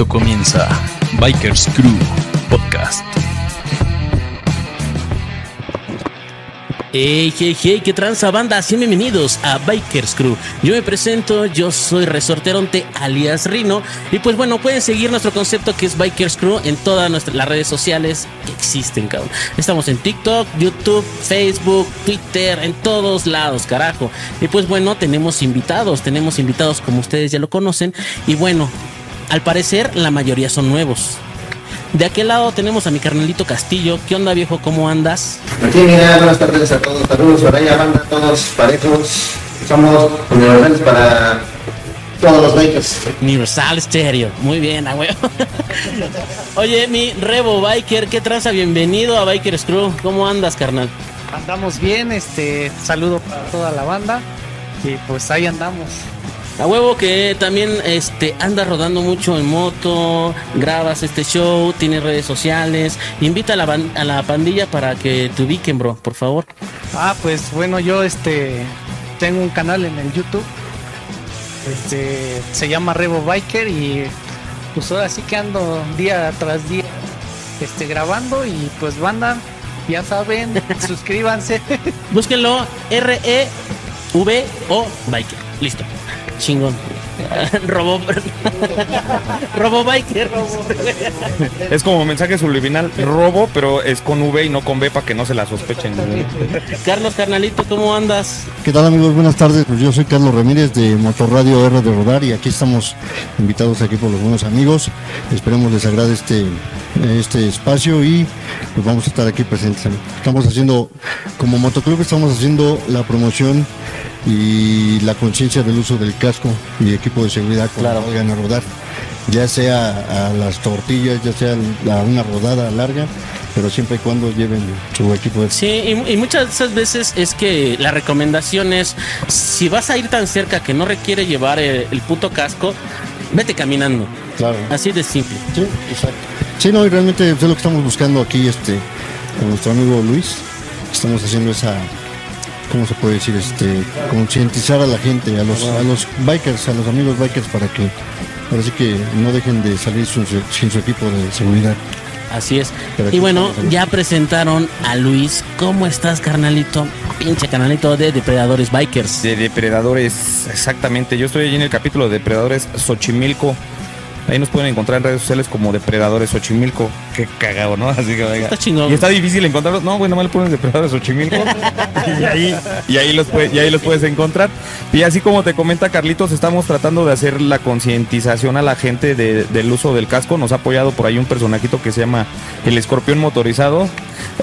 comienza Bikers Crew Podcast. Hey, hey, hey, qué tranza banda, bienvenidos a Bikers Crew. Yo me presento, yo soy Resorteronte alias Rino. Y pues bueno, pueden seguir nuestro concepto que es Bikers Crew en todas nuestras, las redes sociales que existen, cabrón. Estamos en TikTok, YouTube, Facebook, Twitter, en todos lados, carajo. Y pues bueno, tenemos invitados, tenemos invitados como ustedes ya lo conocen. Y bueno, al parecer la mayoría son nuevos. De aquel lado tenemos a mi carnalito Castillo. ¿Qué onda, viejo? ¿Cómo andas? Aquí, mira, buenas tardes a todos. Saludos, Soraya, banda, todos parejos. Somos universales para todos los bikers. Universal Stereo. Muy bien, a huevo. Oye, mi Rebo Biker, ¿qué traza? Bienvenido a Bikers Crew. ¿Cómo andas, carnal? Andamos bien, este saludo para toda la banda y pues ahí andamos. A huevo que también este anda rodando mucho en moto, grabas este show, tienes redes sociales, invita a la, a la pandilla para que te ubiquen, bro, por favor. Ah, pues bueno, yo este tengo un canal en el YouTube. Este se llama Rebo Biker y pues ahora sí que ando día tras día este grabando y pues banda, ya saben, suscríbanse. Búsquenlo R-E-V-O Biker. Listo. Chingón. Robo. Robo Biker. Es como mensaje subliminal, robo, pero es con V y no con B para que no se la sospechen. Carlos Carnalito, ¿cómo andas? ¿Qué tal amigos? Buenas tardes. Pues yo soy Carlos Ramírez de Motorradio R de Rodar y aquí estamos invitados aquí por los buenos amigos. Esperemos les agrade este, este espacio y pues vamos a estar aquí presentes. Estamos haciendo, como motoclub estamos haciendo la promoción y la conciencia del uso del casco y equipo de seguridad cuando Claro. vayan a rodar. Ya sea a las tortillas, ya sea a una rodada larga, pero siempre y cuando lleven su equipo de Sí, y, y muchas de esas veces es que la recomendación es, si vas a ir tan cerca que no requiere llevar el, el puto casco, vete caminando. Claro. Así de simple. Sí, exacto. Sí, no, y realmente es lo que estamos buscando aquí, este, con nuestro amigo Luis. Estamos haciendo esa, ¿cómo se puede decir? Este, concientizar a la gente, a los, a los bikers, a los amigos bikers para que, que no dejen de salir sin su, sin su equipo de seguridad. Así es. Y bueno, ya presentaron a Luis. ¿Cómo estás, carnalito? Pinche canalito de Depredadores Bikers. De depredadores, exactamente. Yo estoy allí en el capítulo de depredadores Xochimilco. Ahí nos pueden encontrar en redes sociales como Depredadores Xochimilco. Qué cagado, ¿no? Así que venga. Está chingón. Y está difícil encontrarlos. No, bueno, mal pones Depredadores Xochimilco. y, ahí, y, ahí los puedes, y ahí los puedes encontrar. Y así como te comenta Carlitos, estamos tratando de hacer la concientización a la gente de- del uso del casco. Nos ha apoyado por ahí un personajito que se llama el escorpión motorizado.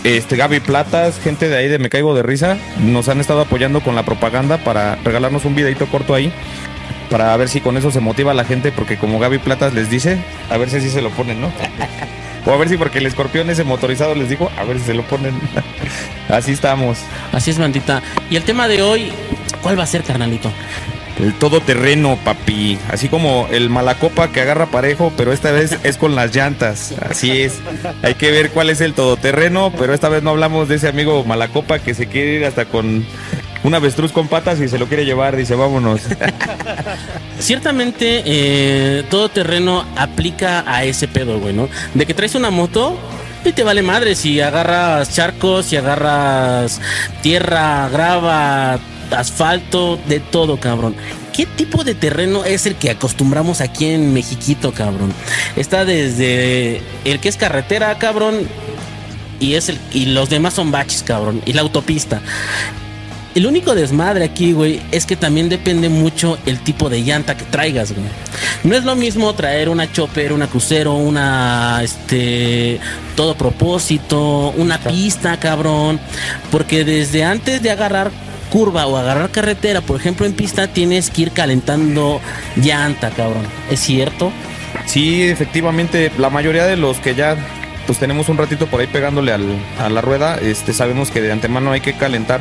Este Gaby Platas, gente de ahí de Me Caigo de Risa, nos han estado apoyando con la propaganda para regalarnos un videito corto ahí para ver si con eso se motiva a la gente, porque como Gaby Platas les dice, a ver si así se lo ponen, ¿no? o a ver si porque el escorpión ese motorizado les dijo, a ver si se lo ponen. así estamos. Así es, bandita. Y el tema de hoy, ¿cuál va a ser, carnalito? El todoterreno, papi. Así como el malacopa que agarra parejo, pero esta vez es con las llantas. Así es. Hay que ver cuál es el todoterreno, pero esta vez no hablamos de ese amigo malacopa que se quiere ir hasta con un avestruz con patas y se lo quiere llevar. Dice, vámonos. Ciertamente, eh, todo terreno aplica a ese pedo, güey, ¿no? De que traes una moto y te vale madre si agarras charcos, si agarras tierra, grava, asfalto, de todo, cabrón. ¿Qué tipo de terreno es el que acostumbramos aquí en Mexiquito, cabrón? Está desde el que es carretera, cabrón, y es el y los demás son baches, cabrón, y la autopista. El único desmadre aquí, güey, es que también depende mucho el tipo de llanta que traigas, güey. No es lo mismo traer una chopper, una crucero, una, este, todo propósito, una pista, cabrón. Porque desde antes de agarrar curva o agarrar carretera, por ejemplo, en pista tienes que ir calentando llanta, cabrón. ¿Es cierto? Sí, efectivamente, la mayoría de los que ya pues tenemos un ratito por ahí pegándole al- a la rueda, este sabemos que de antemano hay que calentar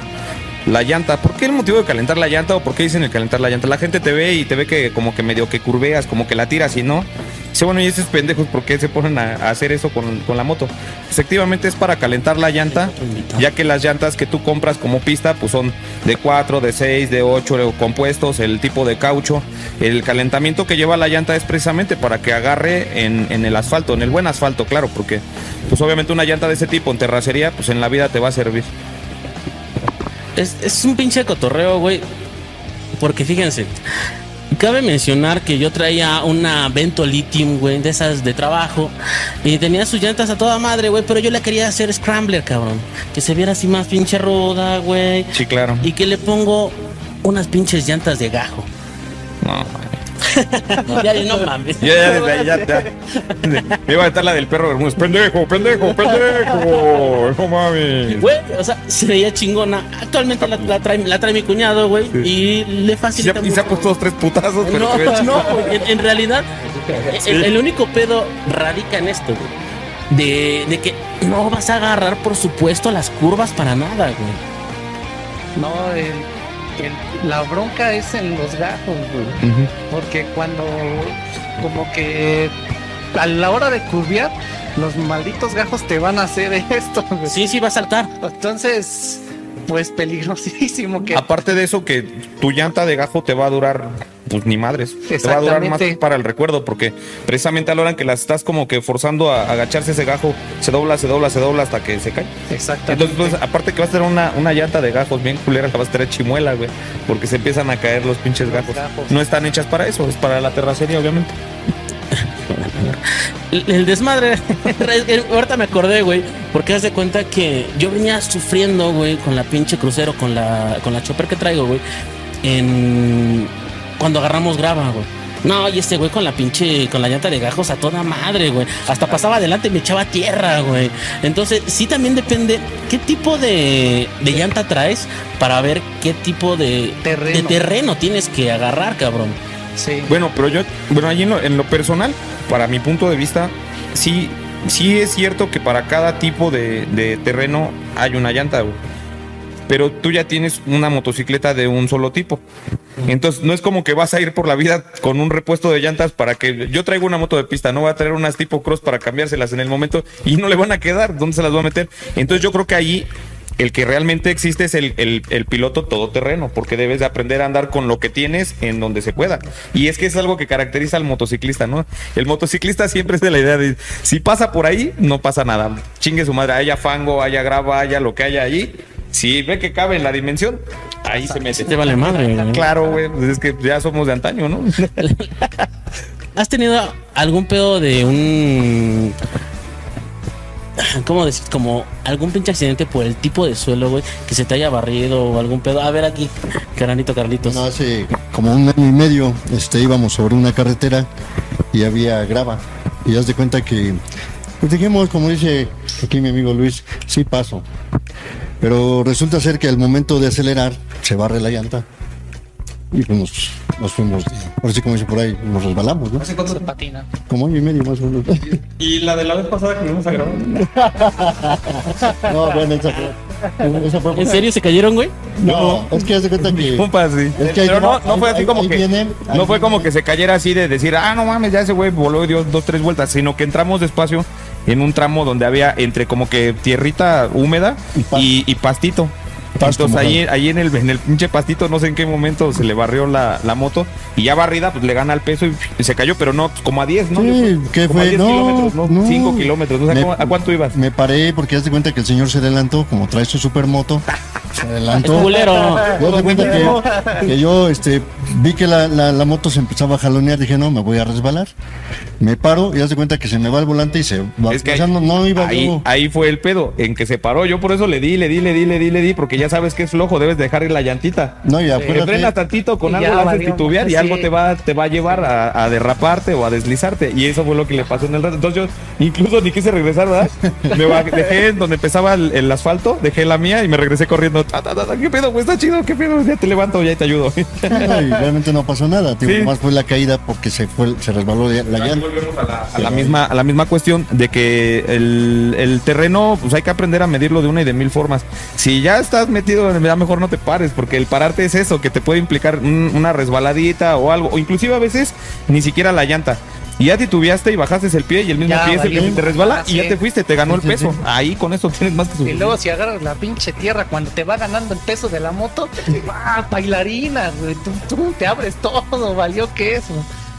la llanta. ¿Por qué el motivo de calentar la llanta o por qué dicen el calentar la llanta? La gente te ve y te ve que como que medio que curveas, como que la tiras y no. Dice, bueno, ¿y esos pendejos por qué se ponen a, a hacer eso con, con la moto? Efectivamente es para calentar la llanta, ya que las llantas que tú compras como pista, pues son de 4, de 6, de 8 compuestos, el tipo de caucho. El calentamiento que lleva la llanta es precisamente para que agarre en, en el asfalto, en el buen asfalto, claro, porque pues obviamente una llanta de ese tipo en terracería, pues en la vida te va a servir. Es, es un pinche cotorreo, güey. Porque fíjense, cabe mencionar que yo traía una Vento Lithium, güey, de esas de trabajo. Y tenía sus llantas a toda madre, güey. Pero yo le quería hacer Scrambler, cabrón. Que se viera así más pinche ruda, güey. Sí, claro. Y que le pongo unas pinches llantas de gajo. No, Ya, ya, no mames. Ya, ya, ya, ya. Me iba a estar la del perro Bermúdez. Pendejo, pendejo, pendejo. No mames. Güey, o sea, se veía chingona. Actualmente la, la trae, la trae mi cuñado, güey. Y le Y se, facilita y se ha puesto dos, tres putazos, pero No, no, güey, en, en realidad, el, el único pedo radica en esto, güey. De, de que no vas a agarrar, por supuesto, las curvas para nada, güey. No, el- el- la bronca es en los gajos, güey. Porque cuando como que a la hora de curviar, los malditos gajos te van a hacer esto, güey. Sí, sí, va a saltar. Entonces, pues peligrosísimo que Aparte de eso, que tu llanta de gajo te va a durar, pues ni madres. Te va a durar más para el recuerdo, porque precisamente a la hora en que las estás como que forzando a agacharse ese gajo, se dobla, se dobla, se dobla hasta que se cae. exactamente. Entonces, pues, aparte que vas a tener una, una llanta de gajos bien culera, que vas a tener chimuela, güey, porque se empiezan a caer los pinches gajos. gajos. No están hechas para eso, es para la terracería, obviamente. El, el desmadre. ahorita me acordé, güey. Porque haz de cuenta que yo venía sufriendo, güey, con la pinche crucero, con la, con la chopper que traigo, güey. En. Cuando agarramos grava, güey. No, y este güey con la pinche, con la llanta de gajos a toda madre, güey. Hasta pasaba adelante y me echaba tierra, güey. Entonces, sí también depende qué tipo de, de llanta traes para ver qué tipo de Terreno. de terreno tienes que agarrar, cabrón. Sí. Bueno, pero yo, bueno, ahí en lo, en lo personal, para mi punto de vista, sí, sí es cierto que para cada tipo de, de terreno hay una llanta, güey. Pero tú ya tienes una motocicleta de un solo tipo. Entonces, no es como que vas a ir por la vida con un repuesto de llantas para que yo traigo una moto de pista, no voy a traer unas tipo cross para cambiárselas en el momento y no le van a quedar. ¿Dónde se las voy a meter? Entonces, yo creo que ahí el que realmente existe es el, el, el piloto todoterreno, porque debes de aprender a andar con lo que tienes en donde se pueda. Y es que es algo que caracteriza al motociclista, ¿no? El motociclista siempre es de la idea de, si pasa por ahí, no pasa nada. Chingue su madre, haya fango, haya grava, haya lo que haya allí. Si ve que cabe en la dimensión, ahí se mete. Te vale madre. Claro, güey, pues es que ya somos de antaño, ¿no? ¿Has tenido algún pedo de un. ¿Cómo decir? Como algún pinche accidente por el tipo de suelo, güey, que se te haya barrido o algún pedo. A ver aquí, Caranito Carlitos. No, hace como un año y medio este, íbamos sobre una carretera y había grava. Y haz de cuenta que, pues dijimos, como dice aquí mi amigo Luis, sí paso. Pero resulta ser que al momento de acelerar se barre la llanta. Y pues nos, nos fuimos, ahora sí como dice por ahí, nos resbalamos, ¿no? se patina. Como año y medio más o menos. Y la de la vez pasada que vimos a grabar. No, bueno, esa fue. esa fue- ¿En serio se cayeron, güey? No, es que haz de cuenta que. Compa, sí. Es que ahí Pero no, no fue así ahí- como ahí que. no fue viene. como que se cayera así de decir, ah, no mames, ya ese güey voló y dio dos, tres vueltas, sino que entramos despacio en un tramo donde había entre como que tierrita húmeda Y y, y pastito. Pasto Entonces ahí, mojado. ahí en el, en el pinche pastito, no sé en qué momento se le barrió la, la moto y ya barrida, pues le gana el peso y, y se cayó, pero no, como a 10, ¿no? Sí, ¿qué fue? 10 No, kilómetros, ¿no? no. 5 kilómetros, no sé Me- ¿cómo- ¿a cuánto ibas? Me paré porque haz de cuenta que el señor se adelantó, como trae su supermoto, se adelantó. culero. Yo de cuenta que, que yo este, vi que la, la- la moto se empezaba a jalonear, dije, no, me voy a resbalar. Me paro y haz de cuenta que se me va el volante y se va. Es que o sea, no, no iba ahí, yo. ahí fue el pedo, en que se paró. Yo por eso le di, le di, le di, le di, le di, porque ya sabes que es flojo, debes dejar ir la llantita. No, y Te acuérdate, frenas tantito, con Y algo haces valió, titubear y algo te va, te va a llevar a, a derraparte o a deslizarte. Y eso fue lo que le pasó en el rato. Entonces yo incluso ni quise regresar, ¿verdad? Me dejé en donde empezaba el, el asfalto, dejé la mía y me regresé corriendo. Ta, ta, ta, ta, ¿Qué pedo? Pues está chido, ¿qué pedo? Ya te levanto, ya te ayudo. no, y realmente no pasó nada. Tío, Sí. Más fue la caída porque se fue, se resbaló la, llanta. volvemos a la, a la misma, a la misma cuestión de que el, el terreno, pues hay que aprender a medirlo de una y de mil formas. Si ya estás metido, ya mejor no te pares, porque el pararte es eso, que te puede implicar un- una resbaladita o algo, o inclusive a veces ni siquiera la llanta. Y ya titubeaste y bajaste el pie y el mismo Ya, pie es el que te resbala Ah, y ya sí. te fuiste, te ganó el peso. Ahí con eso tienes más que Y suficiente. luego si agarras la pinche tierra cuando te va ganando el peso de la moto, ¡ah, bailarina, güey! Tú, tú te abres todo, valió que eso.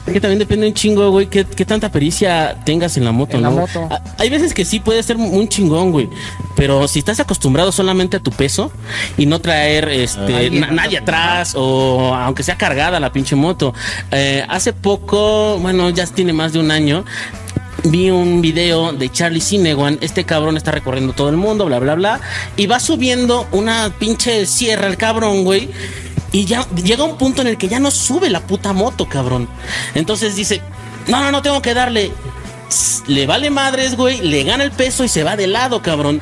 Que también depende un chingo, güey, qué, qué tanta pericia tengas en la moto, En la ¿no? moto. Ah, Hay veces que sí puede ser un chingón, güey. Pero si estás acostumbrado solamente a tu peso y no traer este na- nadie atrás o aunque sea cargada la pinche moto. Eh, hace poco, bueno, ya tiene más de un año. Vi un video de Charlie Cinewan. Este cabrón está recorriendo todo el mundo, bla, bla, bla. Y va subiendo una pinche sierra el cabrón, güey. Y ya llega un punto en el que ya no sube la puta moto, cabrón. Entonces dice, no, no, no, tengo que darle. Le vale madres, güey. Le gana el peso y se va de lado, cabrón.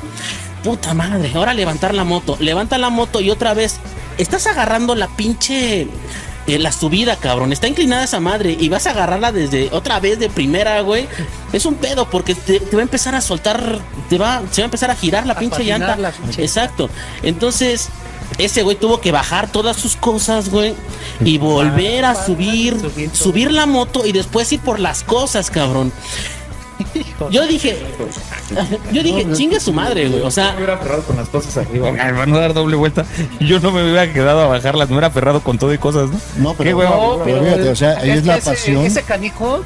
Puta madre. Ahora levantar la moto. Levanta la moto y otra vez. Estás agarrando la pinche. eh, la subida, cabrón. Está inclinada esa madre. Y vas a agarrarla desde otra vez de primera, güey. Es un pedo porque te, te va a empezar a soltar. Te va, se va a empezar a girar la A pinche llanta. la pinche Exacto. Entonces, ese güey tuvo que bajar todas sus cosas, güey, y volver a para subir, subir la moto y después ir por las cosas, cabrón. Yo dije, yo dije, chingue su madre, güey. O sea, me hubiera aferrado con las cosas arriba. Van a dar doble vuelta. Y yo no me hubiera quedado a bajarlas, me hubiera aferrado con todo y cosas, ¿no? No, Qué pero, hueva. pero fíjate, o sea, ahí es, la ese- pasión. Ese canijo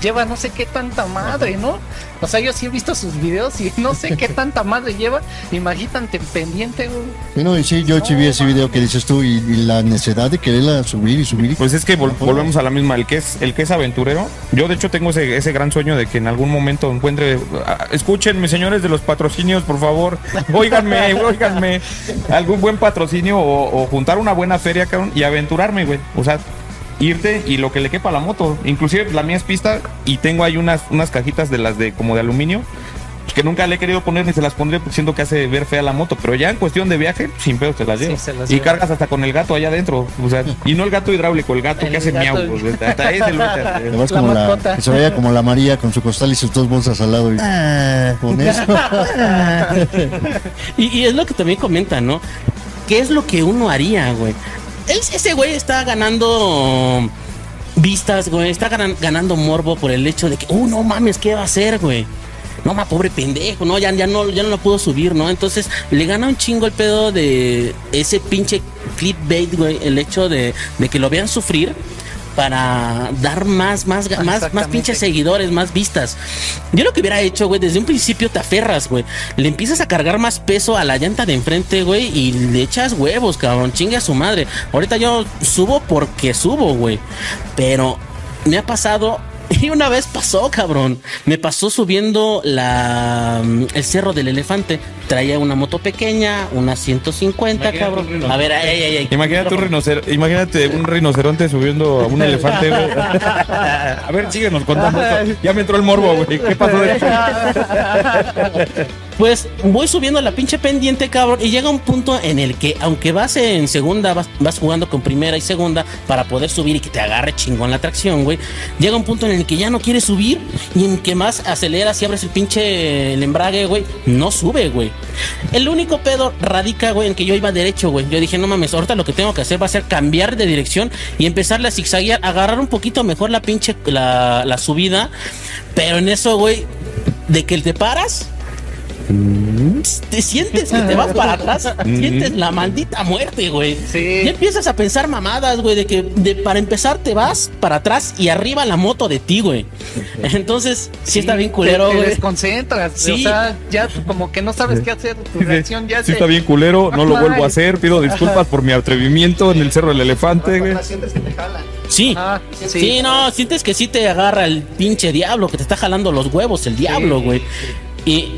lleva no sé qué tanta madre, ¿no? O sea, yo sí he visto sus videos y no sé qué tanta madre lleva. Imagínate pendiente, güey. Sí, no, y sí, yo sí vi ese video que dices tú y, y la necesidad de quererla subir y subir. y- Pues es que vol- volvemos a la misma, el que es el que es aventurero. Yo de hecho tengo ese, ese gran sueño de que en algún momento encuentre, ah, escúchenme señores de los patrocinios, por favor, óiganme, óiganme, algún buen patrocinio o, o juntar una buena feria, cabrón, y aventurarme, güey. O sea, irte y lo que le quepa a la moto. Inclusive la mía es pista y tengo ahí unas, unas cajitas de las de como de aluminio. pues, Que nunca le he querido poner ni se las pondré porque siento que hace ver fea la moto. Pero ya en cuestión de viaje, sin pedo te las Sí, llevas. y cargas hasta con el gato allá adentro. O sea, y no el gato hidráulico, el gato El que hace gato- miau. pues, hasta ese lo La como la, mascota. que se vaya como la María con su costal y sus dos bolsas al lado y con eso. y, y es lo que también comentan, ¿no? ¿Qué es lo que uno haría, güey? Ese güey está ganando vistas, güey. Está ganan- ganando morbo por el hecho de que, uh, no mames, ¿qué va a hacer, güey? No, ma, pobre pendejo, no, ya, ya no, ya no lo puedo subir, ¿no? Entonces le gana un chingo el pedo de ese pinche clickbait, güey, el hecho de, de que lo vean sufrir para dar más, más, más, más pinches seguidores, más vistas. Yo lo que hubiera hecho, güey, desde un principio te aferras, güey. Le empiezas a cargar más peso a la llanta de enfrente, güey, y le echas huevos, cabrón. Chingue a su madre. Ahorita yo subo porque subo, güey. Pero me ha pasado. Y una vez pasó, cabrón. Me pasó subiendo la mm, el cerro del elefante. Traía una moto pequeña, una 150, Imagínate cabrón. A ver, ay, ay, ay. Imagínate un, rinocer- imagínate un rinoceronte subiendo a un elefante, güey. A ver, síguenos contando esto. Ya me entró el morbo, güey. ¿Qué pasó Pues voy subiendo la pinche pendiente, cabrón, y llega un punto en el que, aunque vas en segunda, vas, vas jugando con primera y segunda para poder subir y que te agarre chingón la tracción, güey. Llega un punto en el que ya no quieres subir y en que más aceleras y abres el pinche el embrague, güey, no sube, güey. El único pedo radica, güey, en que yo iba derecho, güey. Yo dije, no mames, ahorita lo que tengo que hacer va a ser cambiar de dirección y empezarle a zigzaguear, agarrar un poquito mejor la pinche, la, la subida. Pero en eso, güey, de que te paras, te sientes que te vas para atrás, sientes la maldita muerte, güey. Sí. Ya empiezas a pensar mamadas, güey, de que de, para empezar te vas para atrás y arriba la moto de ti, güey. Entonces, sí, está bien culero, te, te güey. desconcentras. Sí. O sea, ya como que no sabes qué hacer. Tu reacción ya Sí se- está bien culero, no lo vuelvo a hacer. Pido disculpas por mi atrevimiento en el Cerro del Elefante, güey. Cuando sientes que te jalan. Sí. Ah, sí. no, sientes que sí te agarra el pinche diablo, que te está jalando los huevos el diablo, Sí. güey. Y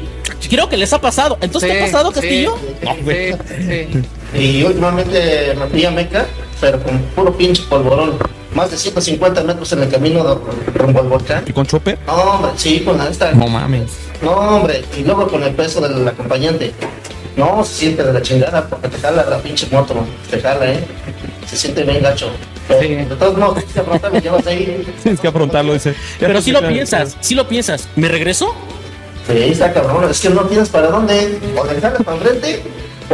creo que les ha pasado. Entonces, ¿te Sí, ha pasado, sí, Castillo? Sí, sí. Y últimamente me fui a Meca, pero con puro pinche polvorón. Más de 150 metros en el camino de- rumbo al volcán. ¿Y con Chopper? No, hombre, sí, con la esta. No mames. No, hombre, y luego con el peso del acompañante. No, se siente de la chingada porque te jala la pinche moto, te jala, ¿eh? Se siente bien gacho. Pero, Sí. De todos modos, tienes que afrontar, me llevas ahí. Tienes que afrontarlo, dice. Pero sí lo piensas, sí lo piensas. ¿Me regreso? Sí, está cabrón, es que no tienes para dónde. O le jalas para enfrente,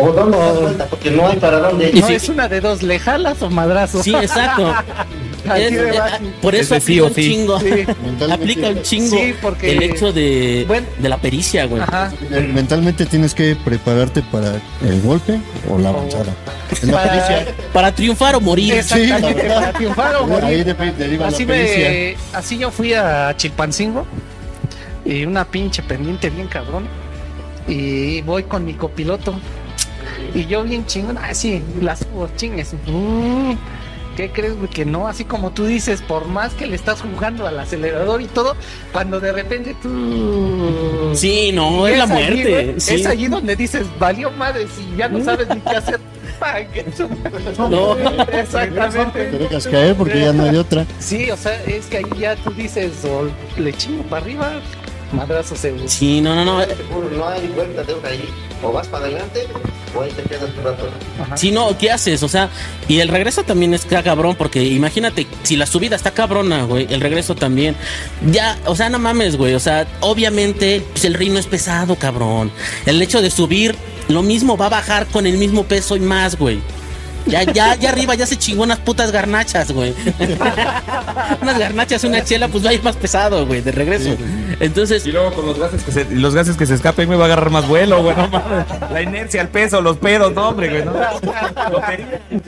o dónde das vuelta, porque no hay para dónde. Y No, sí- es una de dos, ¿le jalas o madrazo? Sí, exacto. Así Es- de fácil. por eso Es sí aplica o un sí. chingo. Sí. Aplica un chingo Sí, el hecho de, Bueno. de la pericia, güey. Ajá. Mentalmente tienes que prepararte para el golpe o la avanzada. En la Para- pericia. Para triunfar o morir. Sí, para triunfar o Ahí morir. de- deriva Así, la me, así yo fui a Chilpancingo y una pinche pendiente bien cabrón. Y voy con mi copiloto. Y yo bien chingón, así, las subo, chingues. Mm, ¿Qué crees, güey? Que no, así como tú dices, por más que le estás jugando al acelerador y todo, cuando de repente tú. Sí, no, es la allí, muerte. güey, sí. Es allí donde dices, valió madre, si ya no sabes ni qué hacer. No. Exactamente. Te dejas caer porque ya no hay otra. Sí, o sea, es que ahí ya tú dices, o le chingo para arriba, madrazo seguro. Sí, no, no, no. No hay vuelta de hoja ahí. O vas para adelante o ahí te quedas un rato. Si no, ¿qué haces? O sea, y el regreso también es ca- cabrón, porque imagínate, si la subida está cabrona, güey, el regreso también. Ya, o sea, no mames, güey. O sea, obviamente, pues el ritmo es pesado, cabrón. El hecho de subir, lo mismo va a bajar con el mismo peso y más, güey. Ya, ya, ya arriba ya se chingó unas putas garnachas, güey. unas garnachas, una chela, pues va a ir más pesado, güey, de regreso. Entonces, Y luego con los gases que se, los gases que se escapen me va a agarrar más vuelo, güey. No. La inercia, el peso, los pedos, no, hombre, güey. No.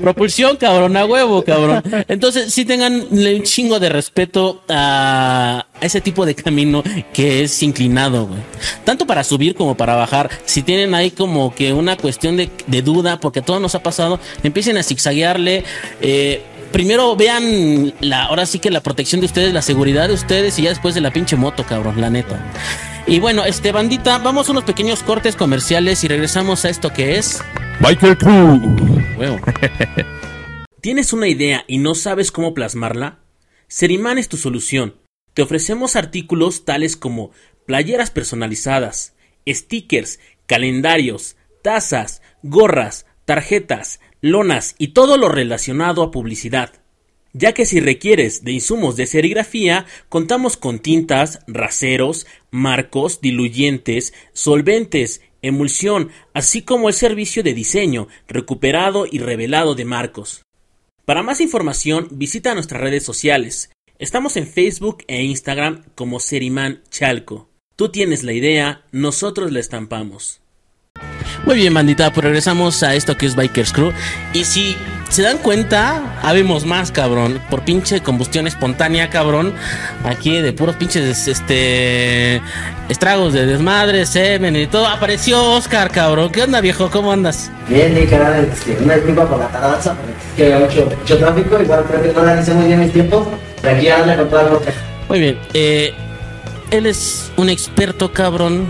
Propulsión, cabrón, a huevo, cabrón. Entonces, sí tengan un chingo de respeto a ese tipo de camino que es inclinado, güey. Tanto para subir como para bajar. Si tienen ahí como que una cuestión de, de duda, porque todo nos ha pasado, empiecen a zigzaguearle. Eh, primero vean la, ahora sí que la protección de ustedes, la seguridad de ustedes y ya después de la pinche moto, cabrón, la neta. Y bueno, este bandita, vamos a unos pequeños cortes comerciales y regresamos a esto que es Biker Crew. ¿Tienes una idea y no sabes cómo plasmarla? Seriman es tu solución. Te ofrecemos artículos tales como playeras personalizadas, stickers, calendarios, tazas, gorras, tarjetas, lonas y todo lo relacionado a publicidad. Ya que si requieres de insumos de serigrafía, contamos con tintas, raseros, marcos, diluyentes, solventes, emulsión, así como el servicio de diseño, recuperado y revelado de marcos. Para más información, visita nuestras redes sociales. Estamos en Facebook e Instagram como Seriman Chalco. Tú tienes la idea, nosotros la estampamos. Muy bien, bandita, pues regresamos a esto que es Bikers Crew. Y si se dan cuenta, habemos más, cabrón. Por pinche combustión espontánea, cabrón. Aquí de puros pinches, este. Estragos de desmadre, semen y todo. Apareció Oscar, cabrón. ¿Qué onda, viejo? ¿Cómo andas? Bien, cara, este, una disculpa por la tardanza, que había mucho, mucho tráfico, igual creo que no analicé muy bien mis tiempos, aquí anda con toda la boca. Muy bien. Eh, él es un experto, cabrón,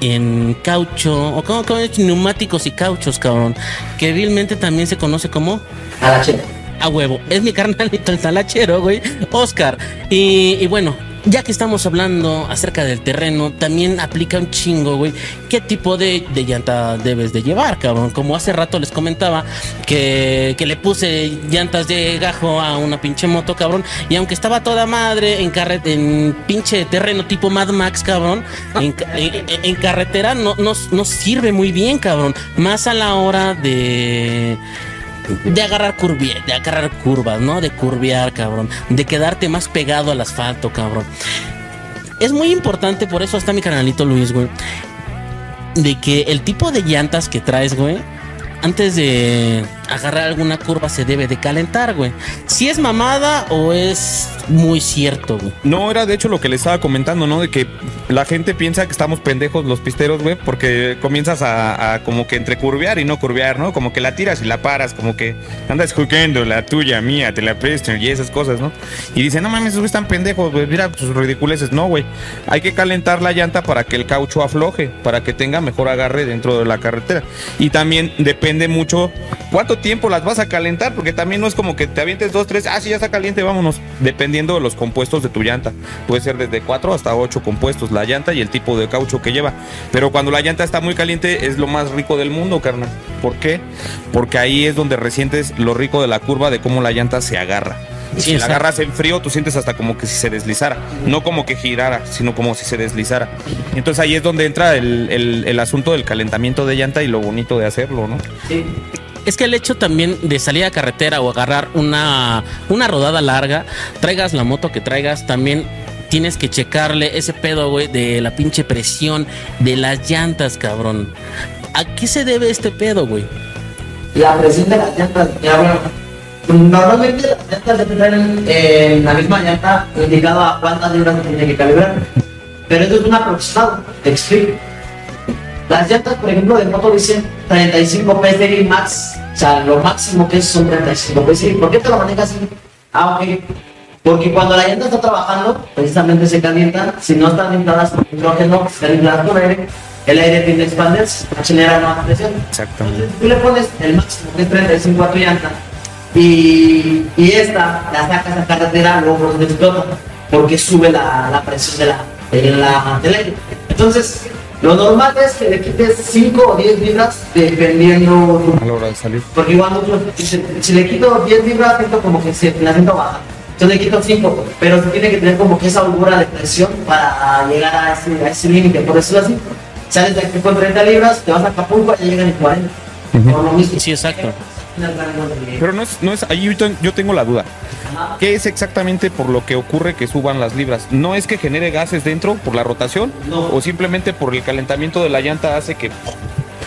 en caucho, o como, como neumáticos y cauchos, cabrón, que vilmente también se conoce como A la chela. a huevo. Es mi carnalito el talachero, güey, Oscar. Y, y bueno, ya que estamos hablando acerca del terreno, también aplica un chingo, güey, qué tipo de, de llanta debes de llevar, cabrón. Como hace rato les comentaba que, que le puse llantas de gajo a una pinche moto, cabrón. Y aunque estaba toda madre en, carre- en pinche terreno tipo Mad Max, cabrón, en, ca- en- en carretera no, no, no sirve muy bien, cabrón. Más a la hora de de agarrar curvia, de agarrar curvas, ¿no? De curviar, cabrón. De quedarte más pegado al asfalto, cabrón. Es muy importante, por eso está mi canalito Luis, güey. De que el tipo de llantas que traes, güey. Antes de agarrar alguna curva se debe de calentar, güey. Si es mamada o es muy cierto, güey. No, era de hecho lo que le estaba comentando, ¿no? De que la gente piensa que estamos pendejos los pisteros, güey, porque comienzas a, como que entre curvear y no curvear, ¿no? Como que la tiras y la paras, como que andas jugando la tuya, mía, te la presto y esas cosas, ¿no? Y dicen, no mames, esos están pendejos, güey, mira sus ridiculeces. No, güey, hay que calentar la llanta para que el caucho afloje, para que tenga mejor agarre dentro de la carretera. Y también depende mucho cuánto tiempo las vas a calentar, porque también no es como que te avientes dos, tres, ah, sí, ya está caliente, vámonos. Dependiendo de los compuestos de tu llanta. Puede ser desde cuatro hasta ocho compuestos la llanta y el tipo de caucho que lleva. Pero cuando la llanta está muy caliente es lo más rico del mundo, carnal. ¿Por qué? Porque ahí es donde resientes lo rico de la curva de cómo la llanta se agarra. Sí, si la exacto. agarras en frío, tú sientes hasta como que si se deslizara. No como que girara, sino como si se deslizara. Entonces ahí es donde entra el, el- el asunto del calentamiento de llanta y lo bonito de hacerlo, ¿no? Sí. Es que el hecho también de salir a carretera o agarrar una, una rodada larga, traigas la moto que traigas, también tienes que checarle ese pedo, güey, de la pinche presión de las llantas, cabrón. ¿A qué se debe este pedo, güey? La presión de las llantas, ya normalmente las llantas deben tener en la misma llanta indicado a cuántas libras se tiene que calibrar. Pero esto es un aproximado, te explico. Las llantas, por ejemplo, de moto dicen 35 PSI max, o sea, lo máximo que es son 35 PSI. ¿Por qué te lo manejas así? Ah, ok. Porque cuando la llanta está trabajando, precisamente se calienta. Si no están infladas por hidrógeno, si están infladas por aire, el aire tiende a expandirse, genera más presión. Exactamente. Entonces, tú le pones el máximo que es 35 a tu llanta y, y esta la sacas a carretera, luego explota porque sube la, la presión de la, de la del aire. Entonces, lo normal es que le quites 5 o 10 libras dependiendo A la hora de salir. porque igual no- si, si le quito 10 libras, siento como que se, la siento baja. Entonces le quito 5, pero se tiene que tener como que esa holgura de presión para llegar a ese, a ese límite, por decirlo así. Sales de aquí con 30 libras, te vas a Acapulco y ya llegan en 40. Por lo mismo. Sí, exacto. Pero no es, no es, ahí yo yo tengo la duda. ¿Qué es exactamente por lo que ocurre que suban las libras? ¿No es que genere gases dentro por la rotación? No. ¿O simplemente por el calentamiento de la llanta hace que...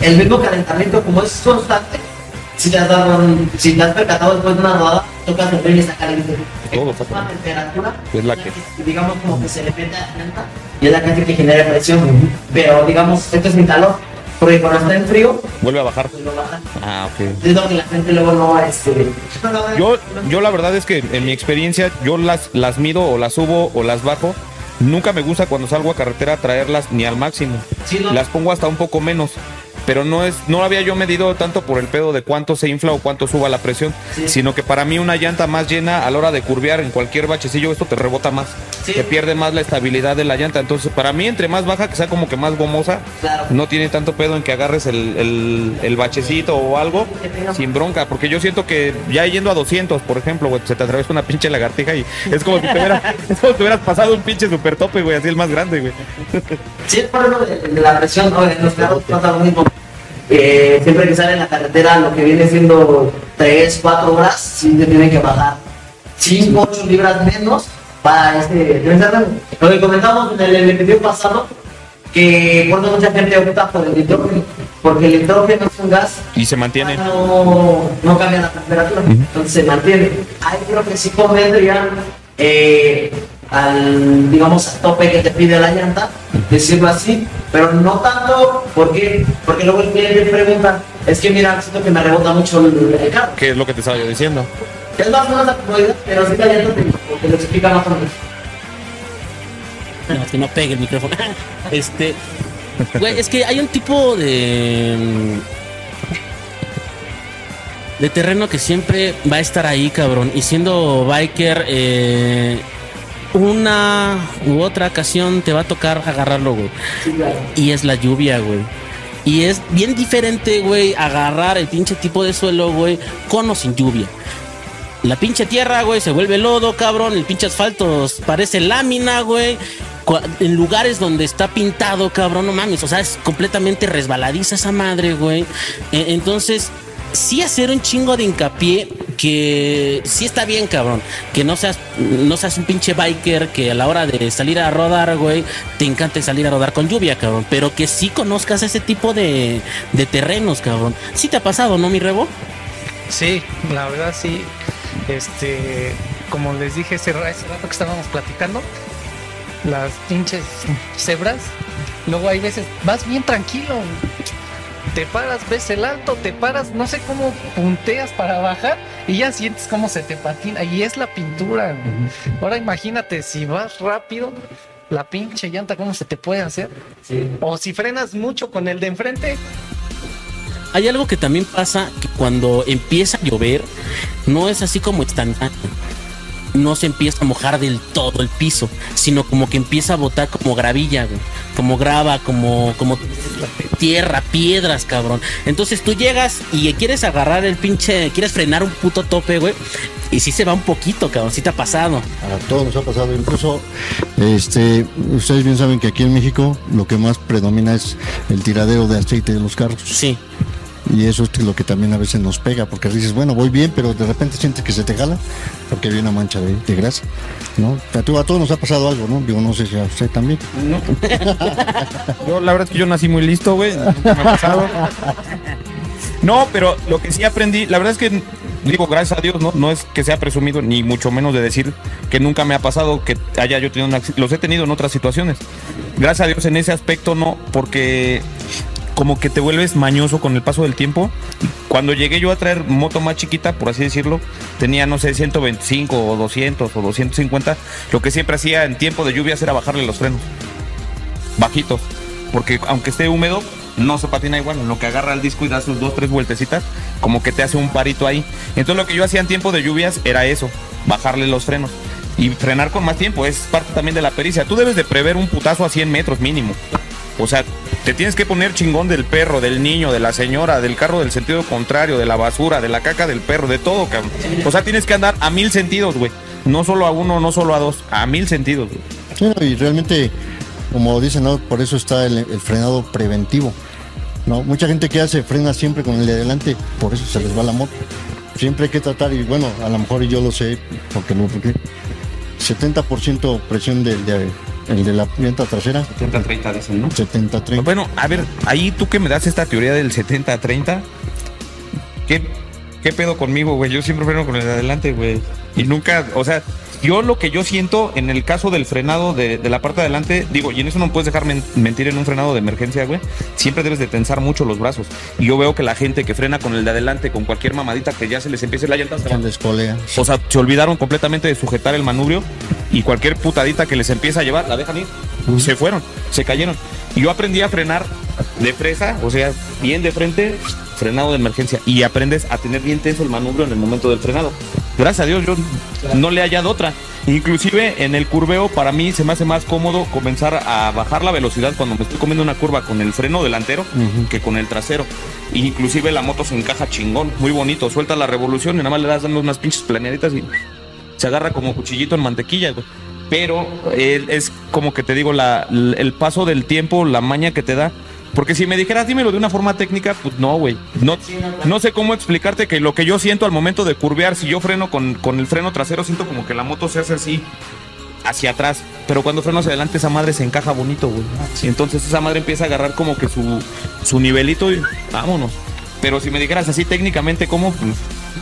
El mismo calentamiento, como es constante, si te has dado, si te has percatado después de una rodada, tocas el freno y está caliente. Todo es una temperatura, Es la que- digamos como que se le mete a la llanta y es la que hace que genere presión. Pero digamos, esto es mi calor, porque cuando está en frío, vuelve a bajar? Ah, ok. Es lo que la gente luego no este. Yo, yo la verdad es que en mi experiencia yo las, las mido o las subo o las bajo. Nunca me gusta cuando salgo a carretera traerlas ni al máximo. Sí, no. Las pongo hasta un poco menos. Pero no es, no había yo medido tanto por el pedo de cuánto se infla o cuánto suba la presión, Sí. sino que para mí una llanta más llena a la hora de curvear en cualquier bachecillo esto te rebota más, Sí. te pierde más la estabilidad de la llanta. Entonces para mí entre más baja que sea como que más gomosa, Claro. no tiene tanto pedo en que agarres el, el- el bachecito o algo sin bronca, porque yo siento que ya yendo a 200, por ejemplo, güey, se te atraviesa una pinche lagartija y es como si te hubieras, es como si te hubieras pasado un pinche super tope, güey, así el más grande, güey. Sí, por lo de, de la presión, ¿no? En los carros pasa lo mismo. Eh, siempre que sale en la carretera, lo que viene siendo 3, 4 horas, sí te tienen que bajar 5, 8 libras menos para este. Lo que comentamos en el, video pasado, que por eso mucha gente opta por el nitrógeno, porque el nitrógeno es un gas Y se mantiene. no, no cambia la temperatura, entonces se mantiene. Ahí creo que sí convendría eh, al, digamos, al tope que te pide la llanta, decirlo así, pero no tanto porque, porque luego el cliente pregunta, es que mira, siento que me rebota mucho el, el carro. Que es lo que te estaba yo diciendo. Es más o menos la comodidad, pero sí la llanta te, te lo explica más o menos. No, que no pegue el micrófono. Este. Güey, es que hay un tipo de. De terreno que siempre va a estar ahí, cabrón. Y siendo biker, eh, una u otra ocasión te va a tocar agarrarlo, güey. Y es la lluvia, güey. Y es bien diferente, güey, agarrar el pinche tipo de suelo, güey, con o sin lluvia. La pinche tierra, güey, se vuelve lodo, cabrón. El pinche asfalto parece lámina, güey. En lugares donde está pintado, cabrón, no mames. O sea, es completamente resbaladiza esa madre, güey. E- Entonces, sí hacer un chingo de hincapié que sí está bien, cabrón. Que no seas, no seas un pinche biker que a la hora de salir a rodar, güey, te encante salir a rodar con lluvia, cabrón. Pero que sí conozcas ese tipo de, de terrenos, cabrón. Sí te ha pasado, ¿no, mi rebo? Sí, la verdad sí. Este, como les dije ese, ese rato que estábamos platicando, las pinches cebras, luego hay veces vas bien tranquilo, te paras, ves el alto, te paras, no sé cómo punteas para bajar y ya sientes cómo se te patina y es la pintura. Ahora imagínate si vas rápido, la pinche llanta cómo se te puede hacer. Sí. O si frenas mucho con el de enfrente, Hay algo que también pasa que cuando empieza a llover, no es así como instantáneo. No se empieza a mojar del todo el piso, sino como que empieza a botar como gravilla, güey. Como grava, como, como tierra, piedras, cabrón. Entonces tú llegas y quieres agarrar el pinche, quieres frenar un puto tope, güey. Y sí se va un poquito, cabrón. Sí te ha pasado. A todos nos ha pasado. Incluso, este, ustedes bien saben que aquí en México lo que más predomina es el tiradero de aceite de los carros. Sí. Y eso es lo que también a veces nos pega, porque dices, bueno, voy bien, pero de repente sientes que se te jala, porque hay una mancha de, de grasa, ¿no? A todos nos ha pasado algo, ¿no? Digo, no sé si a usted también. Yo, la verdad es que yo nací muy listo, güey. me ha pasado. No, pero lo que sí aprendí, la verdad es que, digo, gracias a Dios, ¿no? No es que sea presumido, ni mucho menos de decir que nunca me ha pasado que haya yo tenido un acci- Los he tenido en otras situaciones. Gracias a Dios en ese aspecto no, porque como que te vuelves mañoso con el paso del tiempo. Cuando llegué yo a traer moto más chiquita, por así decirlo, tenía, no sé, 125 o 200 o 250. Lo que siempre hacía en tiempo de lluvias era bajarle los frenos bajitos. Porque aunque esté húmedo, no se patina igual. En lo que agarra el disco y da sus dos, tres vueltecitas, como que te hace un parito ahí. Entonces lo que yo hacía en tiempo de lluvias era eso, bajarle los frenos. Y frenar con más tiempo, es parte también de la pericia. Tú debes de prever un putazo a 100 metros mínimo. O sea, te tienes que poner chingón del perro, del niño, de la señora, del carro del sentido contrario, de la basura, de la caca del perro, de todo, cabrón. O sea, tienes que andar a mil sentidos, güey. No solo a uno, no solo a dos, a mil sentidos, güey. Sí, y realmente, como dicen, por eso está el, frenado preventivo. ¿no? Mucha gente que hace frena siempre con el de adelante, por eso se les va la moto. Siempre hay que tratar, y bueno, a lo mejor yo lo sé, porque no, porque 70% presión del de, el de la llanta trasera, 70-30 dicen, ¿no? 70-30. Bueno, a ver, ahí tú que me das esta teoría del 70-30, ¿qué, ¿qué pedo conmigo, güey? Yo siempre freno con el de adelante, güey. Y nunca, o sea, yo lo que yo siento en el caso del frenado de, de la parte de adelante, digo, y en eso no puedes dejar men- mentir en un frenado de emergencia, güey. Siempre debes de tensar mucho los brazos. Y yo veo que la gente que frena con el de adelante, con cualquier mamadita que ya se les empiece la llanta, se Se van. les colea. O sea, se olvidaron completamente de sujetar el manubrio y cualquier putadita que les empieza a llevar, la dejan ir. Se fueron, se cayeron. Y yo aprendí a frenar de fresa, o sea, bien de frente, frenado de emergencia. Y aprendes a tener bien tenso el manubrio en el momento del frenado. Gracias a Dios, yo no le he hallado otra. Inclusive en el curveo, para mí se me hace más cómodo comenzar a bajar la velocidad cuando me estoy comiendo una curva con el freno delantero que con el trasero. Inclusive la moto se encaja chingón, muy bonito. Suelta la revolución y nada más le das dando unas pinches planeaditas y se agarra como cuchillito en mantequilla, güey. Pero eh, es como que te digo, la, el paso del tiempo, la maña que te da. Porque si me dijeras, dímelo de una forma técnica, pues no, güey. No, no sé cómo explicarte que lo que yo siento al momento de curvear, si yo freno con, con el freno trasero, siento como que la moto se hace así, hacia atrás. Pero cuando freno hacia adelante, esa madre se encaja bonito, güey. Y entonces esa madre empieza a agarrar como que su, su nivelito y vámonos. Pero si me dijeras así técnicamente, ¿cómo? Pues,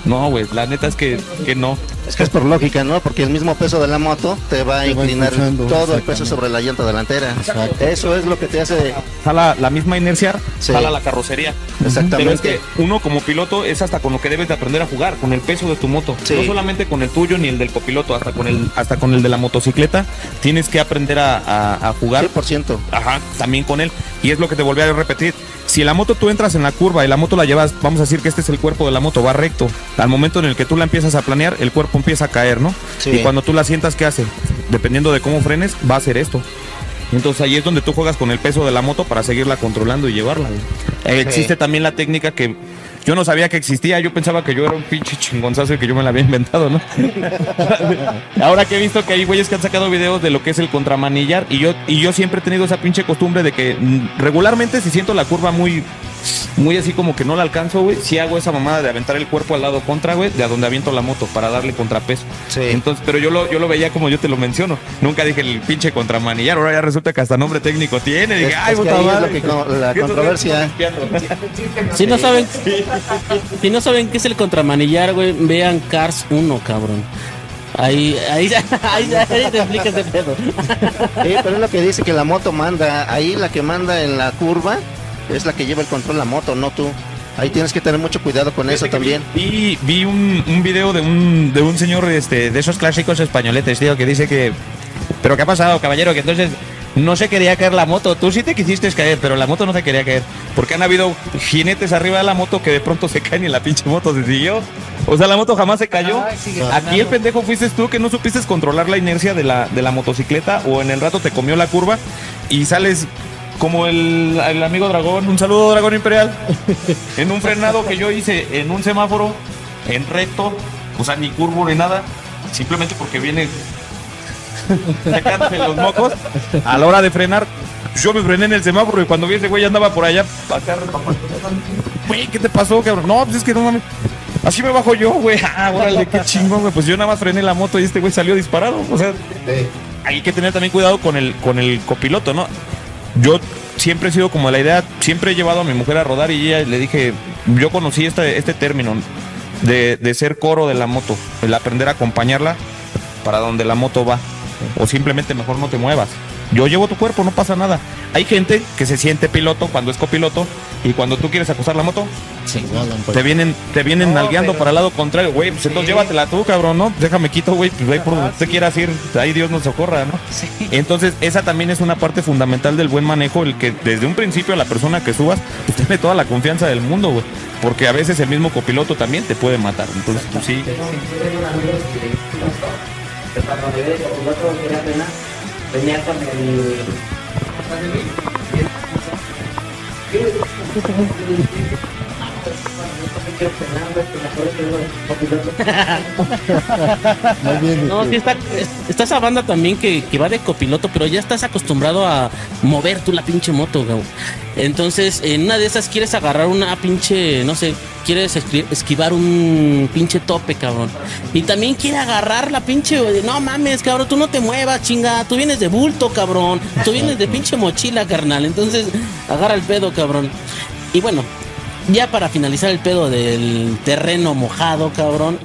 no, güey. La neta es que, que no. Es que es por lógica, ¿no? Porque el mismo peso de la moto te va a Te inclinar todo el peso sobre la llanta delantera. Exacto. Eso es lo que te hace jala la misma inercia, Sí. jala la carrocería. Exactamente. Pero es que uno como piloto es hasta con lo que debes de aprender a jugar, con el peso de tu moto. Sí. No solamente con el tuyo ni el del copiloto, hasta con el, hasta con el de la motocicleta, tienes que aprender a, a- a jugar. 100%. Ajá, también con él. Y es lo que te volví a repetir. Si la moto tú entras en la curva y la moto la llevas, vamos a decir que este es el cuerpo de la moto, va recto. Al momento en el que tú la empiezas a planear, el cuerpo empieza a caer, ¿no? Sí. Y cuando tú la sientas, ¿qué hace? Dependiendo de cómo frenes, va a hacer esto. Entonces ahí es donde tú juegas con el peso de la moto para seguirla controlando y llevarla. Existe también la técnica que yo no sabía que existía, yo pensaba que yo era un pinche chingonzazo y que yo me la había inventado, ¿no? Ahora que he visto que hay güeyes que han sacado videos de lo que es el contramanillar y yo y yo siempre he tenido esa pinche costumbre de que mm, regularmente si siento la curva muy muy así como que no la alcanzo, güey, si hago esa mamada de aventar el cuerpo al lado contra, güey, de a donde aviento la moto para darle contrapeso. Sí. Entonces, pero yo lo yo lo veía como yo te lo menciono. Nunca dije el pinche contramanillar, ahora ya resulta que hasta nombre técnico tiene. Dije, Es- ay, es que puta ahí es madre". lo que con- la ¿Qué estás controversia. Si no saben, si no saben qué es el contramanillar, güey, vean Cars 1, cabrón. Ahí, ahí, ahí, ahí te explica ese pedo. Sí, pero es lo que dice que la moto manda. Ahí la que manda en la curva es la que lleva el control la moto, no tú. Ahí tienes que tener mucho cuidado con eso Fíjate también. Vi, vi un, un video de un, de un señor este, de esos clásicos españoletes, tío, que dice que. Pero ¿qué ha pasado, caballero? Que entonces no se quería caer la moto. Tú sí te quisiste caer, pero la moto no se quería caer. Porque han habido jinetes arriba de la moto que de pronto se caen y la pinche moto se siguió. O sea, la moto jamás se cayó. Aquí el pendejo fuiste tú que no supiste controlar la inercia de la, de la motocicleta o en el rato te comió la curva y sales como el, el amigo Dragón. Un saludo, Dragón Imperial. en un frenado que yo hice en un semáforo, en recto, o sea, ni curvo ni nada, simplemente porque viene sacándose los mocos. A la hora de frenar, Yo me frené en el semáforo y cuando vi ese güey andaba por allá. acá, Güey, ¿qué te pasó, cabrón? No, pues es que no mames. Así me bajo yo, güey. Ah, órale, qué chingón, güey. Pues yo nada más frené la moto y este güey salió disparado. O sea, hay que tener también cuidado con el, con el copiloto, ¿no? Yo siempre he sido como la idea, siempre he llevado a mi mujer a rodar y ella le dije, yo conocí este, este término de, de ser coro de la moto, el aprender a acompañarla para donde la moto va. O simplemente mejor no te muevas. Yo llevo tu cuerpo, no pasa nada. Hay gente que se siente piloto cuando es copiloto y cuando tú quieres acosar la moto, te vienen, te vienen nalgueando para el lado contrario, güey. Pues entonces llévatela tú, cabrón, ¿no? Déjame quito, güey. Pues ahí por donde usted quieras ir, ahí Dios nos socorra, ¿no? Entonces, esa también es una parte fundamental del buen manejo, el que desde un principio la persona que subas, pues tiene toda la confianza del mundo, güey. Porque a veces el mismo copiloto también te puede matar. Entonces, pues sí. Que cuando me No, sí está, es- está esa banda también que, que va de copiloto, pero ya estás acostumbrado a mover tú la pinche moto, güey. Entonces, en una de esas quieres agarrar una pinche, no sé, quieres esqui- esquivar un pinche tope, cabrón. Y también quiere agarrar la pinche, no mames, cabrón, tú no te muevas, chinga, tú vienes de bulto, cabrón. Tú vienes de pinche mochila, carnal. Entonces, agarra el pedo, cabrón. Y bueno, ya para finalizar el pedo del terreno mojado, cabrón.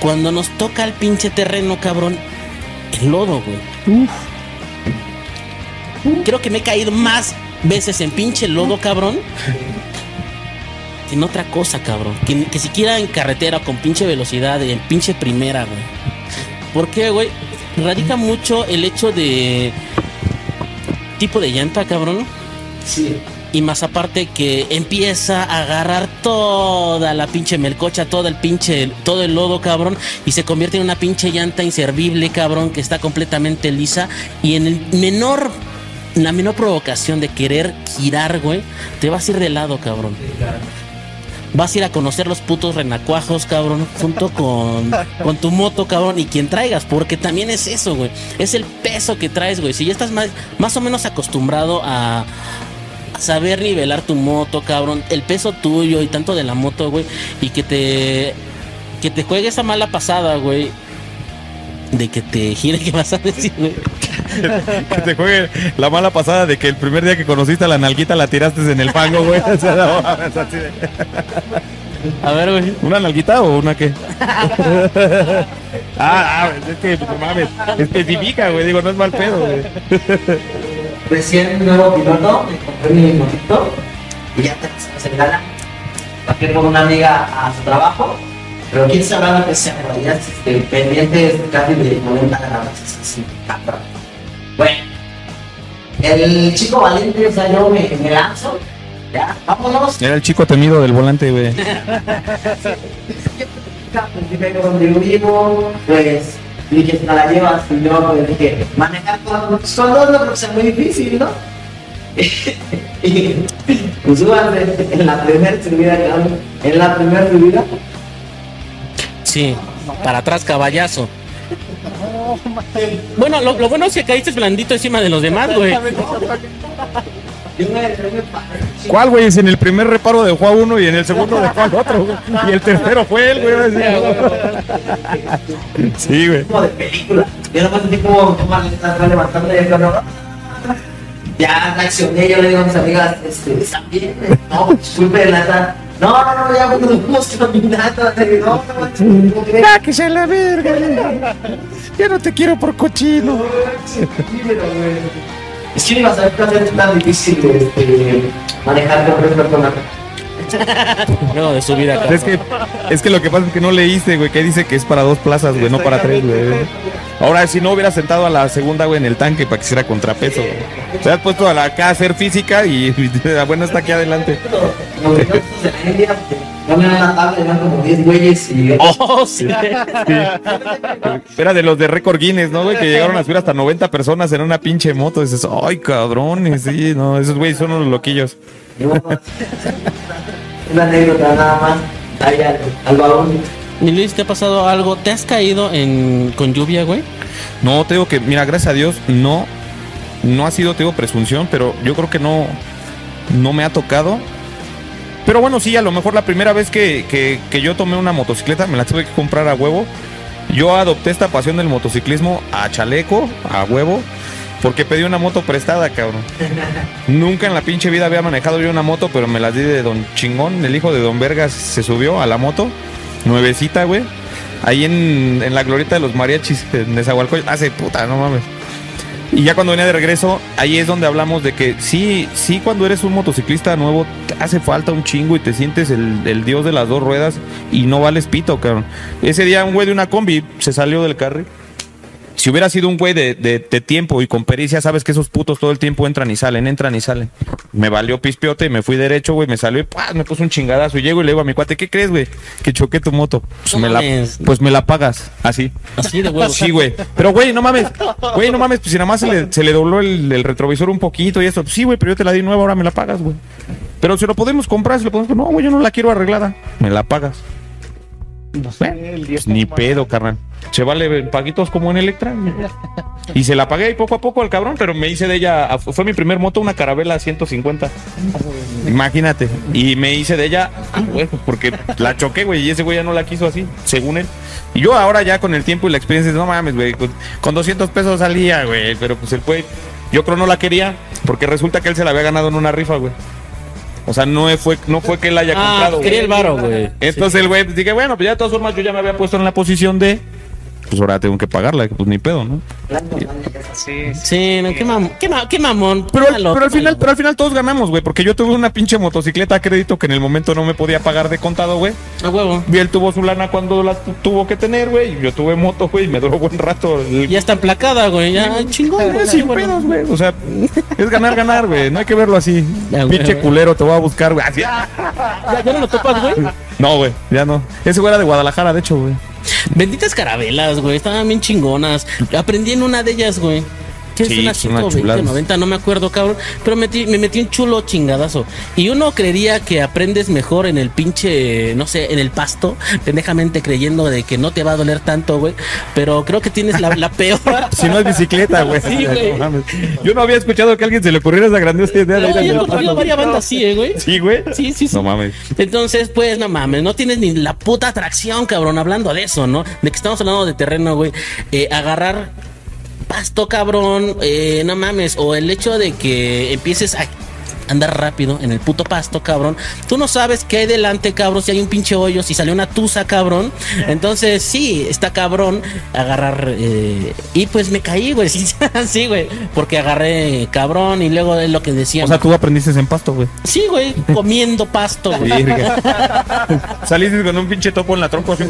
Cuando nos toca el pinche terreno, cabrón, el lodo, güey. Creo que me he caído más veces en pinche lodo, cabrón. que En otra cosa, cabrón. Que, que siquiera en carretera con pinche velocidad, en pinche primera, güey. ¿Por qué, güey? Radica mucho el hecho de tipo de llanta, cabrón. Sí. Y más aparte que empieza a agarrar toda la pinche melcocha, todo el pinche, todo el lodo, cabrón, y se convierte en una pinche llanta inservible, cabrón, que está completamente lisa. Y en el menor, la menor provocación de querer girar, güey, te vas a ir de lado, cabrón. Vas a ir a conocer los putos renacuajos, cabrón, junto con, con tu moto, cabrón, y quien traigas, porque también es eso, güey. Es el peso que traes, güey. Si ya estás más, más o menos acostumbrado a, a saber nivelar tu moto, cabrón, el peso tuyo y tanto de la moto, güey, y que te que te juegue esa mala pasada, güey. De que te gire, ¿qué vas a decir, güey? Que te juegue la mala pasada de que el primer día que conociste a la nalguita la tiraste en el fango, güey. A ver, güey. ¿Una nalguita o una qué? ah, ah, es que, no mames, especifica, güey. Digo, no es mal pedo, güey. Recién nuevo piloto, me compré mi motito y ya te se gana. Bajé con una amiga a su trabajo, pero quién sabe lo que sea, pero ya este, pendientes casi de 90 grados. Bueno, el chico valiente, o sea, yo me, me lanzo, ya, vámonos. Era el chico temido del volante, güey. Donde vivo, pues dije, te la llevas y yo pues, dije, manejar con, dos no creo que sea muy difícil, ¿no? y pues súbanse en la primera subida, cabrón, en la primera subida, Sí, para atrás, caballazo. Bueno, lo, lo bueno es que caíste blandito encima de los demás, güey. ¿Cuál, güey? Si en el primer reparo dejó a uno y en el segundo dejó al otro, güey. Y el tercero fue él, güey. así. Sí, güey. como de película. Yo nomás sentí como levantando y no. Ya reaccioné, yo le digo a mis amigas, este, ¿están bien? No, disculpe, neta. No, no, no, ya caminando. Le digo, No, no, no, ¿cómo crees? que sea la verga, Ya no te quiero por cochino. Es que no iba a saber que va a ser tan difícil este, manejar con tres personas. Luego de su vida, cabrón. Es que, es que lo que pasa es que no leíste, güey, que dice que es para dos plazas, güey, no para tres, güey. Ahora, si no hubiera sentado a la segunda, güey, en el tanque para que hiciera contrapeso, güey. Te has puesto a la acá a hacer física y, bueno, está aquí adelante. Los pilotos de la India, no me dan la tabla, eran como 10 güeyes y Oh, sí. Era de los de récord Guinness, ¿no, güey? Que llegaron a subir hasta 90 personas en una pinche moto. Dices, ay, cabrones, sí, no, esos güeyes son unos loquillos. Una anécdota nada más. Ahí al, al balón. Mi Luis, ¿te ha pasado algo? ¿Te has caído en, con lluvia, güey? No, te digo que, mira, gracias a Dios, no. no ha sido, te digo, presunción, pero yo creo que no, no me ha tocado. Pero bueno, sí, a lo mejor la primera vez que, que- que yo tomé una motocicleta, me la tuve que comprar a huevo. Yo adopté esta pasión del motociclismo a chaleco, a huevo, porque pedí una moto prestada, cabrón. Nunca en la pinche vida había manejado yo una moto, pero me las di de Don Chingón, el hijo de Don Vergas se subió a la moto, nuevecita, güey. Ahí en, en la glorieta de los mariachis, en Nezahualcóyotl, hace puta, no mames. Y ya cuando venía de regreso, ahí es donde hablamos de que sí, sí, cuando eres un motociclista nuevo, te hace falta un chingo y te sientes el, el dios de las dos ruedas y no vales pito, cabrón. Ese día un güey de una combi se salió del carry. Si hubiera sido un güey de, de- de tiempo y con pericia, sabes que esos putos todo el tiempo entran y salen, entran y salen. Me valió pispiote, me fui derecho, güey, me salió y me puso un chingadazo. Y llego y le digo a mi cuate, ¿qué crees, güey? Que choqué tu moto. Pues, No me la, pues me la pagas, así. Así de huevos. Sí, güey. Pero, güey, no mames. Güey, no mames. Pues si nada más se le, se le dobló el, el retrovisor un poquito y eso. Pues, sí, güey, pero yo te la di nueva, ahora me la pagas, güey. Pero si lo podemos comprar, si lo podemos. No, güey, yo no la quiero arreglada. Me la pagas. No sé, Bueno, el Pues ni pedo, carnal. Se vale paguitos como en Electra. Y se la pagué y poco a poco al cabrón, pero me hice de ella. Fue mi primer moto, una carabela 150. Imagínate. Y me hice de ella, ah, güey, porque la choqué, güey, y ese güey ya no la quiso así, según él. Y yo ahora ya con el tiempo y la experiencia, no mames, güey, con, con 200 pesos salía, güey, pero pues el güey, yo creo no la quería, porque resulta que él se la había ganado en una rifa, güey. O sea, no fue, no fue que él haya Ah, comprado. güey. quería el varo, güey. Entonces el güey pues, dije, bueno, pues ya de todas formas yo ya me había puesto en la posición de, pues ahora tengo que pagarla, pues ni pedo, ¿no? Sí, sí. Sí, no, qué, mam- qué, ma- qué mamón. Pero, pero al final, pero al final todos ganamos, güey, porque yo tuve una pinche motocicleta a crédito que en el momento no me podía pagar de contado, güey. A huevo. Y él tuvo su lana cuando la tu- tuvo que tener, güey. y Yo tuve moto, güey, y me duró buen rato. El- Ya está emplacada, güey. Ya, chingón. Güey, sin bueno. pedos, güey. O sea, es ganar, ganar, güey. No hay que verlo así. Ya, Pinche güey. culero, te voy a buscar, güey. Así. ¿Ya, ya no lo topas, güey? No, güey, ya no. Ese güey era de Guadalajara, de hecho, güey. Benditas carabelas, güey. Estaban bien chingonas. Aprendí en una de ellas, güey. Sí, es una son unas 120, chuladas. 90, no me acuerdo, cabrón. Pero metí- me metí un chulo chingadazo. Y uno creería que aprendes mejor en el pinche, no sé, en el pasto, pendejamente creyendo de que no te va a doler tanto, güey. Pero creo que tienes la, la peor. Si no es bicicleta, güey. Sí. Yo no había escuchado que a alguien se le ocurriera esa grandiosa idea de ir yo pasto. varias bandas así, eh, güey. Sí, güey. Sí, sí, sí. No mames. Entonces, pues, no mames, no tienes ni la puta atracción, cabrón, hablando de eso, ¿no? De que estamos hablando de terreno, güey. Eh, agarrar pasto, cabrón, eh, no mames. O el hecho de que empieces a andar rápido en el puto pasto, cabrón. Tú no sabes qué hay delante, cabrón, si hay un pinche hoyo, si salió una tusa, cabrón. Entonces, sí, está cabrón agarrar. eh, y pues me caí, güey. Sí, güey. Porque agarré cabrón y luego es lo que decía. O sea, tú aprendiste en pasto, güey. sí, güey, comiendo pasto, güey. Saliste con un pinche topo en la tronco así.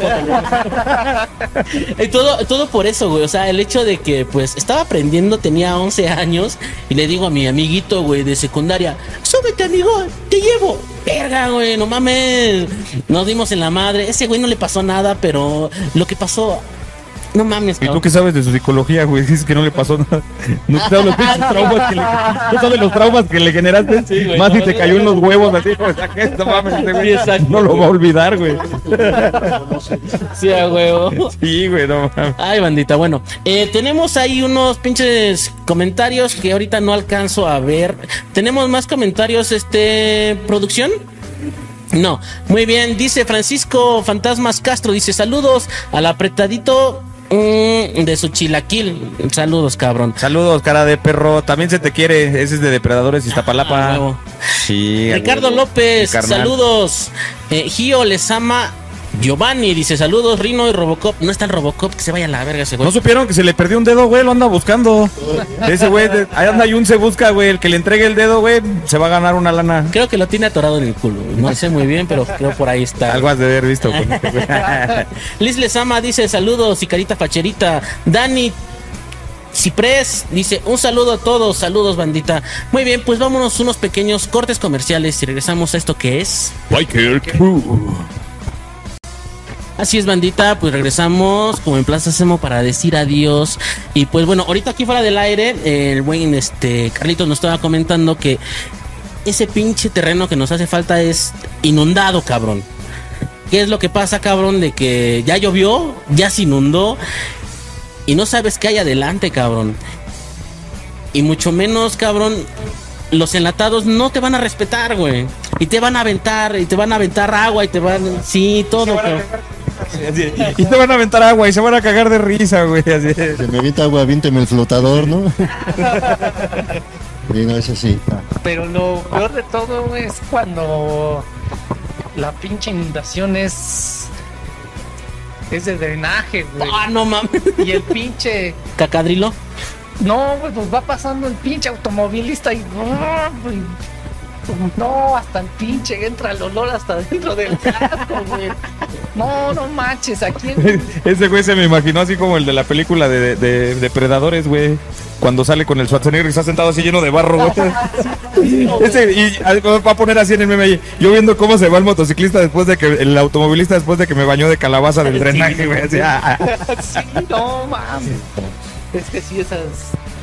Y todo, todo por eso, güey. O sea, el hecho de que, pues, estaba aprendiendo, tenía 11 años, y le digo a mi amiguito, güey, de secundaria, súbete, amigo, te llevo. Verga, güey, no mames. Nos dimos en la madre. Ese güey no le pasó nada, pero lo que pasó, no mames, ¿Y tú cabrón. qué sabes de su psicología, güey? Dices que no le pasó nada. No sabes los pinches traumas que le, no sabes los traumas que le generaste. Sí, güey, Más no, si te cayó en los huevos así, o sea, que no mames, ese güey Sí, exacto. no lo va a olvidar, güey. Sí, a huevo. Sí, güey, no mames. Ay, bandita, bueno, eh, tenemos ahí unos pinches comentarios que ahorita no alcanzo a ver. Tenemos más comentarios, este, producción. No, muy bien, dice Francisco Fantasmas Castro, dice saludos al apretadito mm, de su chilaquil. Saludos, cabrón. Saludos, cara de perro. También se te quiere. Ese es de Depredadores Ah, Iztapalapa. huevo. sí. Ricardo. López, saludos. Eh, Gio les ama. Giovanni dice saludos, Rino y Robocop. No está el Robocop, que se vaya a la verga ese güey. ¿No supieron que se le perdió un dedo, güey? Lo anda buscando. Ese güey, de- ahí anda y un se busca, güey. El que le entregue el dedo, güey, se va a ganar una lana. Creo que lo tiene atorado en el culo. No sé muy bien, pero creo por ahí está. Algo has de haber visto. con este güey. Liz Lesama dice saludos y carita facherita. Dani Ciprés dice un saludo a todos, saludos bandita. Muy bien, pues vámonos unos pequeños cortes comerciales y regresamos a esto que es. Biker Crew. Así es, bandita, pues regresamos como en Plaza Semo para decir adiós. Y pues bueno, ahorita aquí fuera del aire, el buen este Carlitos nos estaba comentando que ese pinche terreno que nos hace falta es inundado, cabrón. ¿Qué es lo que pasa, cabrón? De que ya llovió, ya se inundó y no sabes qué hay adelante, cabrón. y mucho menos, cabrón, los enlatados no te van a respetar, güey. Y te van a aventar, y te van a aventar agua, y te van. Sí, todo, cabrón. Así, Y te van a aventar agua y se van a cagar de risa, güey. así. Se me evita agua, aviénteme el flotador, ¿no? Sí, no, eso sí. Pero lo peor de todo güey, es cuando la pinche inundación es. Es de drenaje, güey. Ah, no mames. Y el pinche. Cacadrilo. No, güey, pues va pasando el pinche automovilista y. No, hasta el pinche entra el olor hasta dentro del casco, güey. No, no manches, aquí en- Ese güey se me imaginó así como el de la película de, de- de Predadores, güey. Cuando sale con el Schwarzenegger y está sentado así lleno de barro, güey. Ese, y va a poner así en el meme ahí. Yo viendo cómo se va el motociclista después de que, el automovilista después de que me bañó de calabaza del drenaje, güey. Así, ah, ah. Sí, no mames. Es que sí, esas.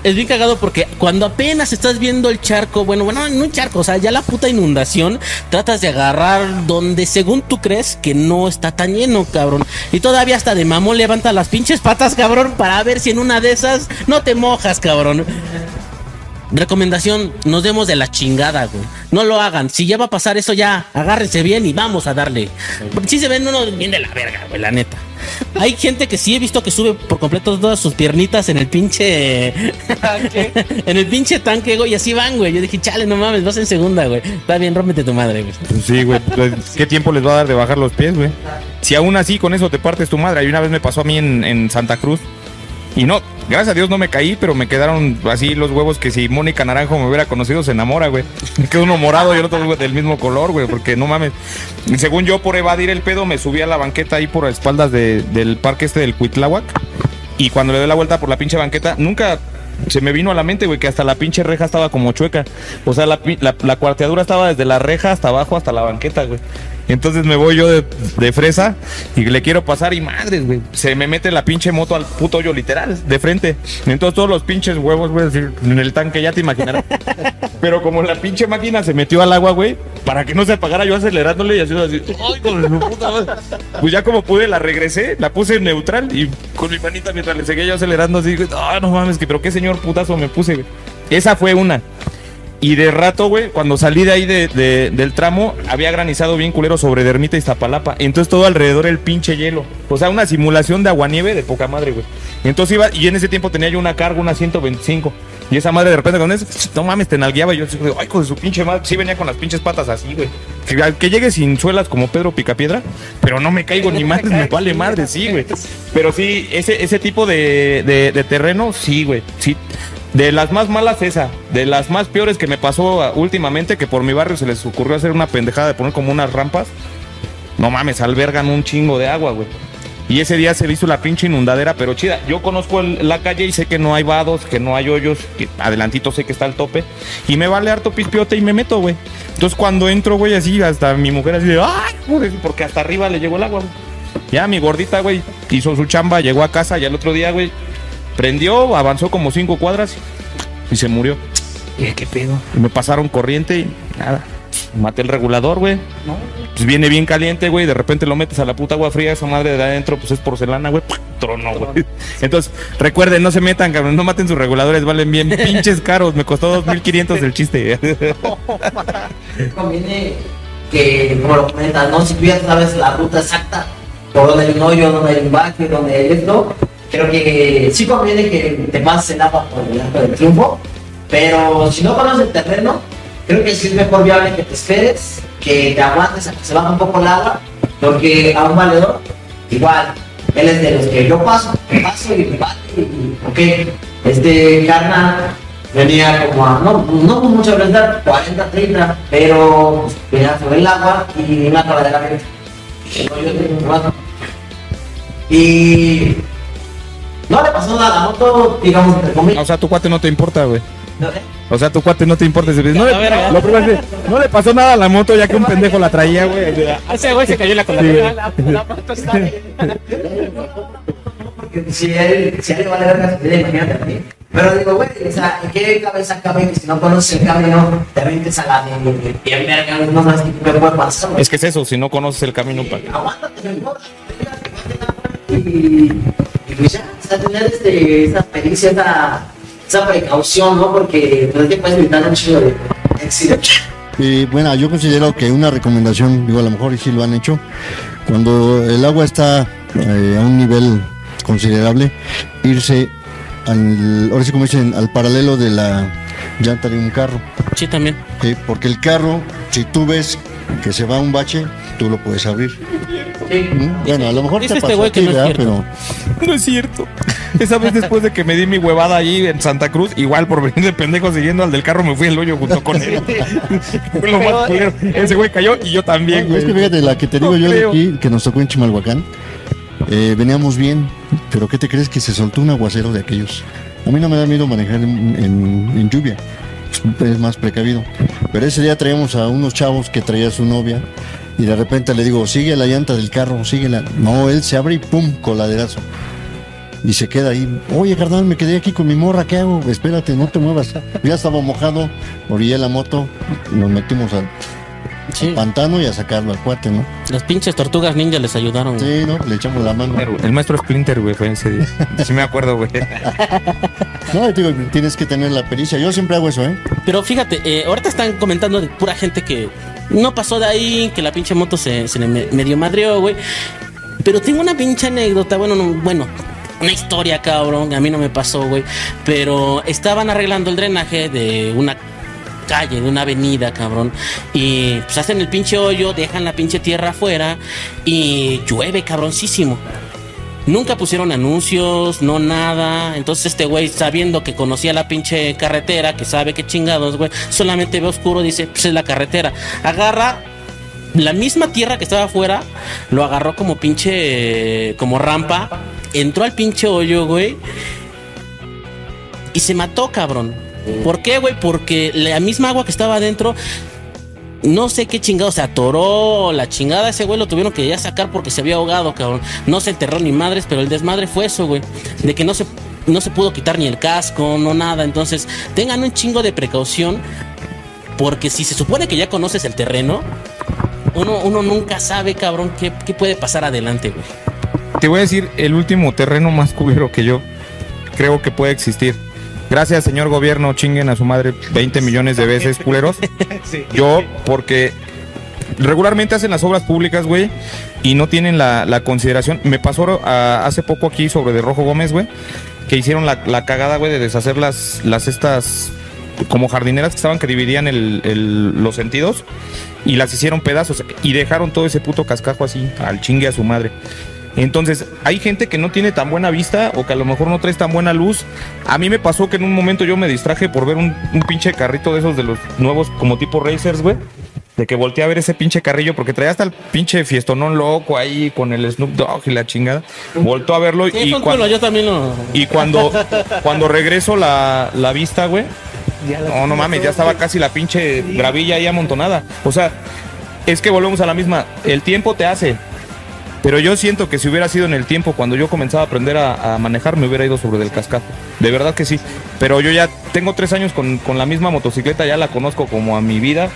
Es bien cagado porque cuando apenas estás viendo el charco, bueno, bueno, no un charco, o sea, ya la puta inundación, tratas de agarrar donde según tú crees que no está tan lleno, cabrón. Y todavía hasta de mamón levanta las pinches patas, cabrón, para ver si en una de esas no te mojas, cabrón. Recomendación, nos demos de la chingada, güey. No lo hagan. Si ya va a pasar eso, ya agárrense bien y vamos a darle. Porque sí se ven uno bien de la verga, güey, la neta. Hay gente que sí he visto que sube por completo todas sus piernitas en el pinche. en el pinche tanque, güey, y así van, güey. Yo dije, chale, no mames, vas en segunda, güey. Está bien, rómpete tu madre, güey. Pues sí, güey. pues, ¿Qué tiempo les va a dar de bajar los pies, güey? Si aún así con eso te partes tu madre. Y una vez me pasó a mí en, en Santa Cruz. Y no, gracias a Dios no me caí, pero me quedaron así los huevos que si Mónica Naranjo me hubiera conocido se enamora, güey. Me quedó uno morado y el otro del mismo color, güey, porque no mames. Según yo, por evadir el pedo, me subí a la banqueta ahí por espaldas de- del parque este del Cuitláhuac. Y cuando le doy la vuelta por la pinche banqueta, nunca se me vino a la mente, güey, que hasta la pinche reja estaba como chueca. O sea, la, la, la cuarteadura estaba desde la reja hasta abajo, hasta la banqueta, güey. Entonces me voy yo de, de fresa y le quiero pasar y madres, güey. Se me mete la pinche moto al puto hoyo literal, de frente. Entonces todos los pinches huevos, güey, en el tanque, ya te imaginarás. Pero como la pinche máquina se metió al agua, güey, para que no se apagara yo acelerándole y haciendo así, ¡ay, con puta madre! Pues ya como pude, la regresé, la puse en neutral y con mi manita mientras le seguía yo acelerando así, güey, ¡ah, no mames! que pero qué señor putazo me puse, güey. Esa fue una. Y de rato, güey, cuando salí de ahí de- de- del tramo, había granizado bien culero sobre Dermita y Iztapalapa. Entonces todo alrededor el pinche hielo. O sea, una simulación de aguanieve de poca madre, güey. Entonces iba, y en ese tiempo tenía yo una carga, una 125. Y esa madre de repente con eso, no mames, te nalgueaba. Y yo ay, con su pinche madre. Sí venía con las pinches patas así, güey. Que, que llegue sin suelas como Pedro Picapiedra, pero no me caigo ni madre, me vale madre, sí, güey. Pero sí, ese, ese tipo de, de, de terreno, sí, güey. Sí. De las más malas esa, de las más peores que me pasó ah, últimamente, que por mi barrio se les ocurrió hacer una pendejada de poner como unas rampas. No mames, albergan un chingo de agua, güey. Y ese día se hizo la pinche inundadera, pero chida. Yo conozco la calle y sé que no hay vados, que no hay hoyos, que adelantito sé que está el tope. Y me vale harto pispiote y me meto, güey. Entonces cuando entro, güey, así, hasta mi mujer así de, ¡ay! joder", Porque hasta arriba le llegó el agua, güey. Ya mi gordita, güey, hizo su chamba, llegó a casa y al otro día, güey, prendió, avanzó como cinco cuadras y se murió. Dije, ¿qué pedo? Y me pasaron corriente y nada. Maté el regulador, güey. Pues viene bien caliente, güey. De repente lo metes a la puta agua fría. Esa madre de adentro, pues es porcelana, güey. Trono, güey. Entonces, recuerden, no se metan, cabrón. No maten sus reguladores. Valen bien pinches caros. Me costó 2.500 el chiste. conviene que, como lo comentas, ¿no? Si tú ya sabes la ruta exacta, por donde hay un hoyo, donde hay un donde hay esto, creo que sí conviene que te pases el agua por el arco del triunfo, pero si no conoces el terreno, creo que sí es mejor viable que te esperes, que te aguantes a que se baje un poco el agua, porque a un valedor, igual, él es de los que yo paso, me paso y me bato y, ok, este carnal venía como a, no, no con mucha velocidad, 40, 30, pero pues, venía sobre el agua y una caballera. Y no le pasó nada a la moto, digamos, entre comillas. o sea, tu cuate no te importa, güey. ¿no? ¿Eh? O sea, tu cuate no te importa. No le, lo primero es, no le pasó nada a la moto ya que un pendejo la traía, güey. Ese güey se cayó en la Sí, coladera. güey. La moto está bien. Porque si a él, si a él le vale verga, si imagínate a mí. Pero digo, güey, o sea, ¿en qué cabeza cabe que si no conoces el camino, te avientes a la de bien verga, no sabes qué puede pasar? Es que es eso, si no conoces el camino, pa. aguántate mejor, y, y pues ya, o sea, tener este, esa pericia, esa, esa precaución, ¿no? Porque no te puedes evitar un chingo de. Y bueno, yo considero que una recomendación, digo, a lo mejor y sí lo han hecho, cuando el agua está eh, a un nivel considerable, irse al, ahora sí como dicen, al paralelo de la llanta de un carro. Sí, también. Eh, porque el carro, si tú ves que se va a un bache, tú lo puedes abrir. Bueno, a lo mejor Dice te este pasó güey a que no es cierto. pero No es cierto. Esa vez después de que me di mi huevada allí en Santa Cruz, igual por venir de pendejo siguiendo al del carro, me fui al hoyo junto con él. Fue lo más culero. Ese güey cayó y yo también, es que güey. fíjate, la que te digo No yo de aquí, que nos tocó en Chimalhuacán, eh, veníamos bien, pero ¿qué te crees que se soltó un aguacero de aquellos? A mí no me da miedo manejar en, en- en lluvia, es más precavido. Pero ese día traíamos a unos chavos que traía su novia y de repente le digo, sigue la llanta del carro, síguela. No, él se abre y pum, coladerazo. Y se queda ahí. Oye, carnal, me quedé aquí con mi morra, ¿qué hago? Espérate, no te muevas. Ya estaba mojado, orillé la moto, nos metimos al Sí. pantano y a sacarlo al cuate, ¿no? Las pinches tortugas ninja les ayudaron. güey. Sí, ¿no? Le echamos la mano. El maestro Splinter, güey, fue ese día. Sí me acuerdo, güey. No, digo, tienes que tener la pericia. Yo siempre hago eso, ¿eh? Pero fíjate, eh, ahorita están comentando de pura gente que no pasó de ahí, que la pinche moto se, se le me- medio madreó, güey. Pero tengo una pinche anécdota, bueno, no, bueno, una historia, cabrón, a mí no me pasó, güey. Pero estaban arreglando el drenaje de una calle, de una avenida, cabrón. Y pues hacen el pinche hoyo, dejan la pinche tierra afuera y llueve, cabroncísimo. Nunca pusieron anuncios, no nada. Entonces este güey, sabiendo que conocía la pinche carretera, que sabe qué chingados, güey, solamente ve oscuro, dice, pues es la carretera. Agarra la misma tierra que estaba afuera, lo agarró como pinche, como rampa, entró al pinche hoyo, güey, y se mató, cabrón. ¿Por qué, güey? Porque la misma agua que estaba adentro no sé qué chingado se atoró, la chingada ese güey lo tuvieron que ya sacar porque se había ahogado, cabrón. No se enterró ni madres, pero el desmadre fue eso, güey. De que no se, no se pudo quitar ni el casco, no nada. Entonces, tengan un chingo de precaución. Porque si se supone que ya conoces el terreno, uno, uno nunca sabe, cabrón, qué, qué puede pasar adelante, güey. Te voy a decir el último terreno más culero que yo creo que puede existir. Gracias, señor gobierno, chinguen a su madre 20 millones de veces, culeros. Yo, porque regularmente hacen las obras públicas, güey, y no tienen la, la consideración. Me pasó hace poco aquí sobre de Rojo Gómez, güey, que hicieron la, la cagada, güey, de deshacer las, las estas como jardineras que estaban que dividían el- el- los sentidos y las hicieron pedazos y dejaron todo ese puto cascajo así al chingue a su madre. Entonces, hay gente que no tiene tan buena vista o que a lo mejor no traes tan buena luz. A mí me pasó que en un momento yo me distraje por ver un, un pinche carrito de esos de los nuevos como tipo racers, güey. De que volteé a ver ese pinche carrillo porque traía hasta el pinche fiestonón loco ahí con el Snoop Dogg y la chingada. Voltó a verlo Sí, y, cuando, culo, yo también lo. y cuando, cuando regreso la, la vista, güey. No, no mames, ya estaba casi la pinche gravilla ahí amontonada. O sea, es que volvemos a la misma. El tiempo te hace. Pero yo siento que si hubiera sido en el tiempo cuando yo comenzaba a aprender a, manejar, me hubiera ido sobre del cascajo. De verdad que sí. Pero yo ya tengo tres años con, con la misma motocicleta, ya la conozco como a mi vida.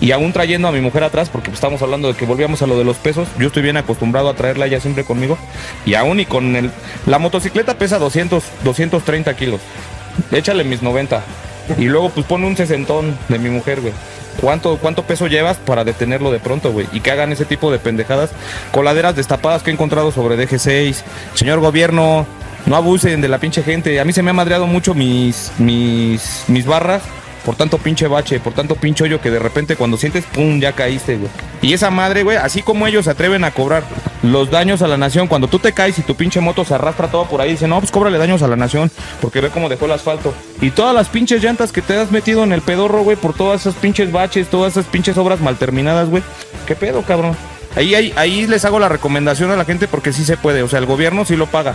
Y aún trayendo a mi mujer atrás, porque estamos hablando de que volvíamos a lo de los pesos, yo estoy bien acostumbrado a traerla ella siempre conmigo. Y aún y con el... La motocicleta pesa 200, 230 kilos. Échale mis 90. Y luego pues pone un sesentón de mi mujer, güey. ¿Cuánto, ¿Cuánto peso llevas para detenerlo de pronto, güey? Y que hagan ese tipo de pendejadas. Coladeras destapadas que he encontrado sobre DG6. Señor gobierno, no abusen de la pinche gente. A mí se me ha madreado mucho mis, mis, mis barras. Por tanto pinche bache, por tanto pinche hoyo que de repente cuando sientes, pum, ya caíste, güey. Y esa madre, güey, así como ellos se atreven a cobrar los daños a la nación, cuando tú te caes y tu pinche moto se arrastra todo por ahí, dicen, no, pues cóbrale daños a la nación, porque ve cómo dejó el asfalto. Y todas las pinches llantas que te has metido en el pedorro, güey, por todas esas pinches baches, todas esas pinches obras mal terminadas, güey. ¿Qué pedo, cabrón? Ahí, ahí, ahí les hago la recomendación a la gente porque sí se puede, o sea, el gobierno sí lo paga.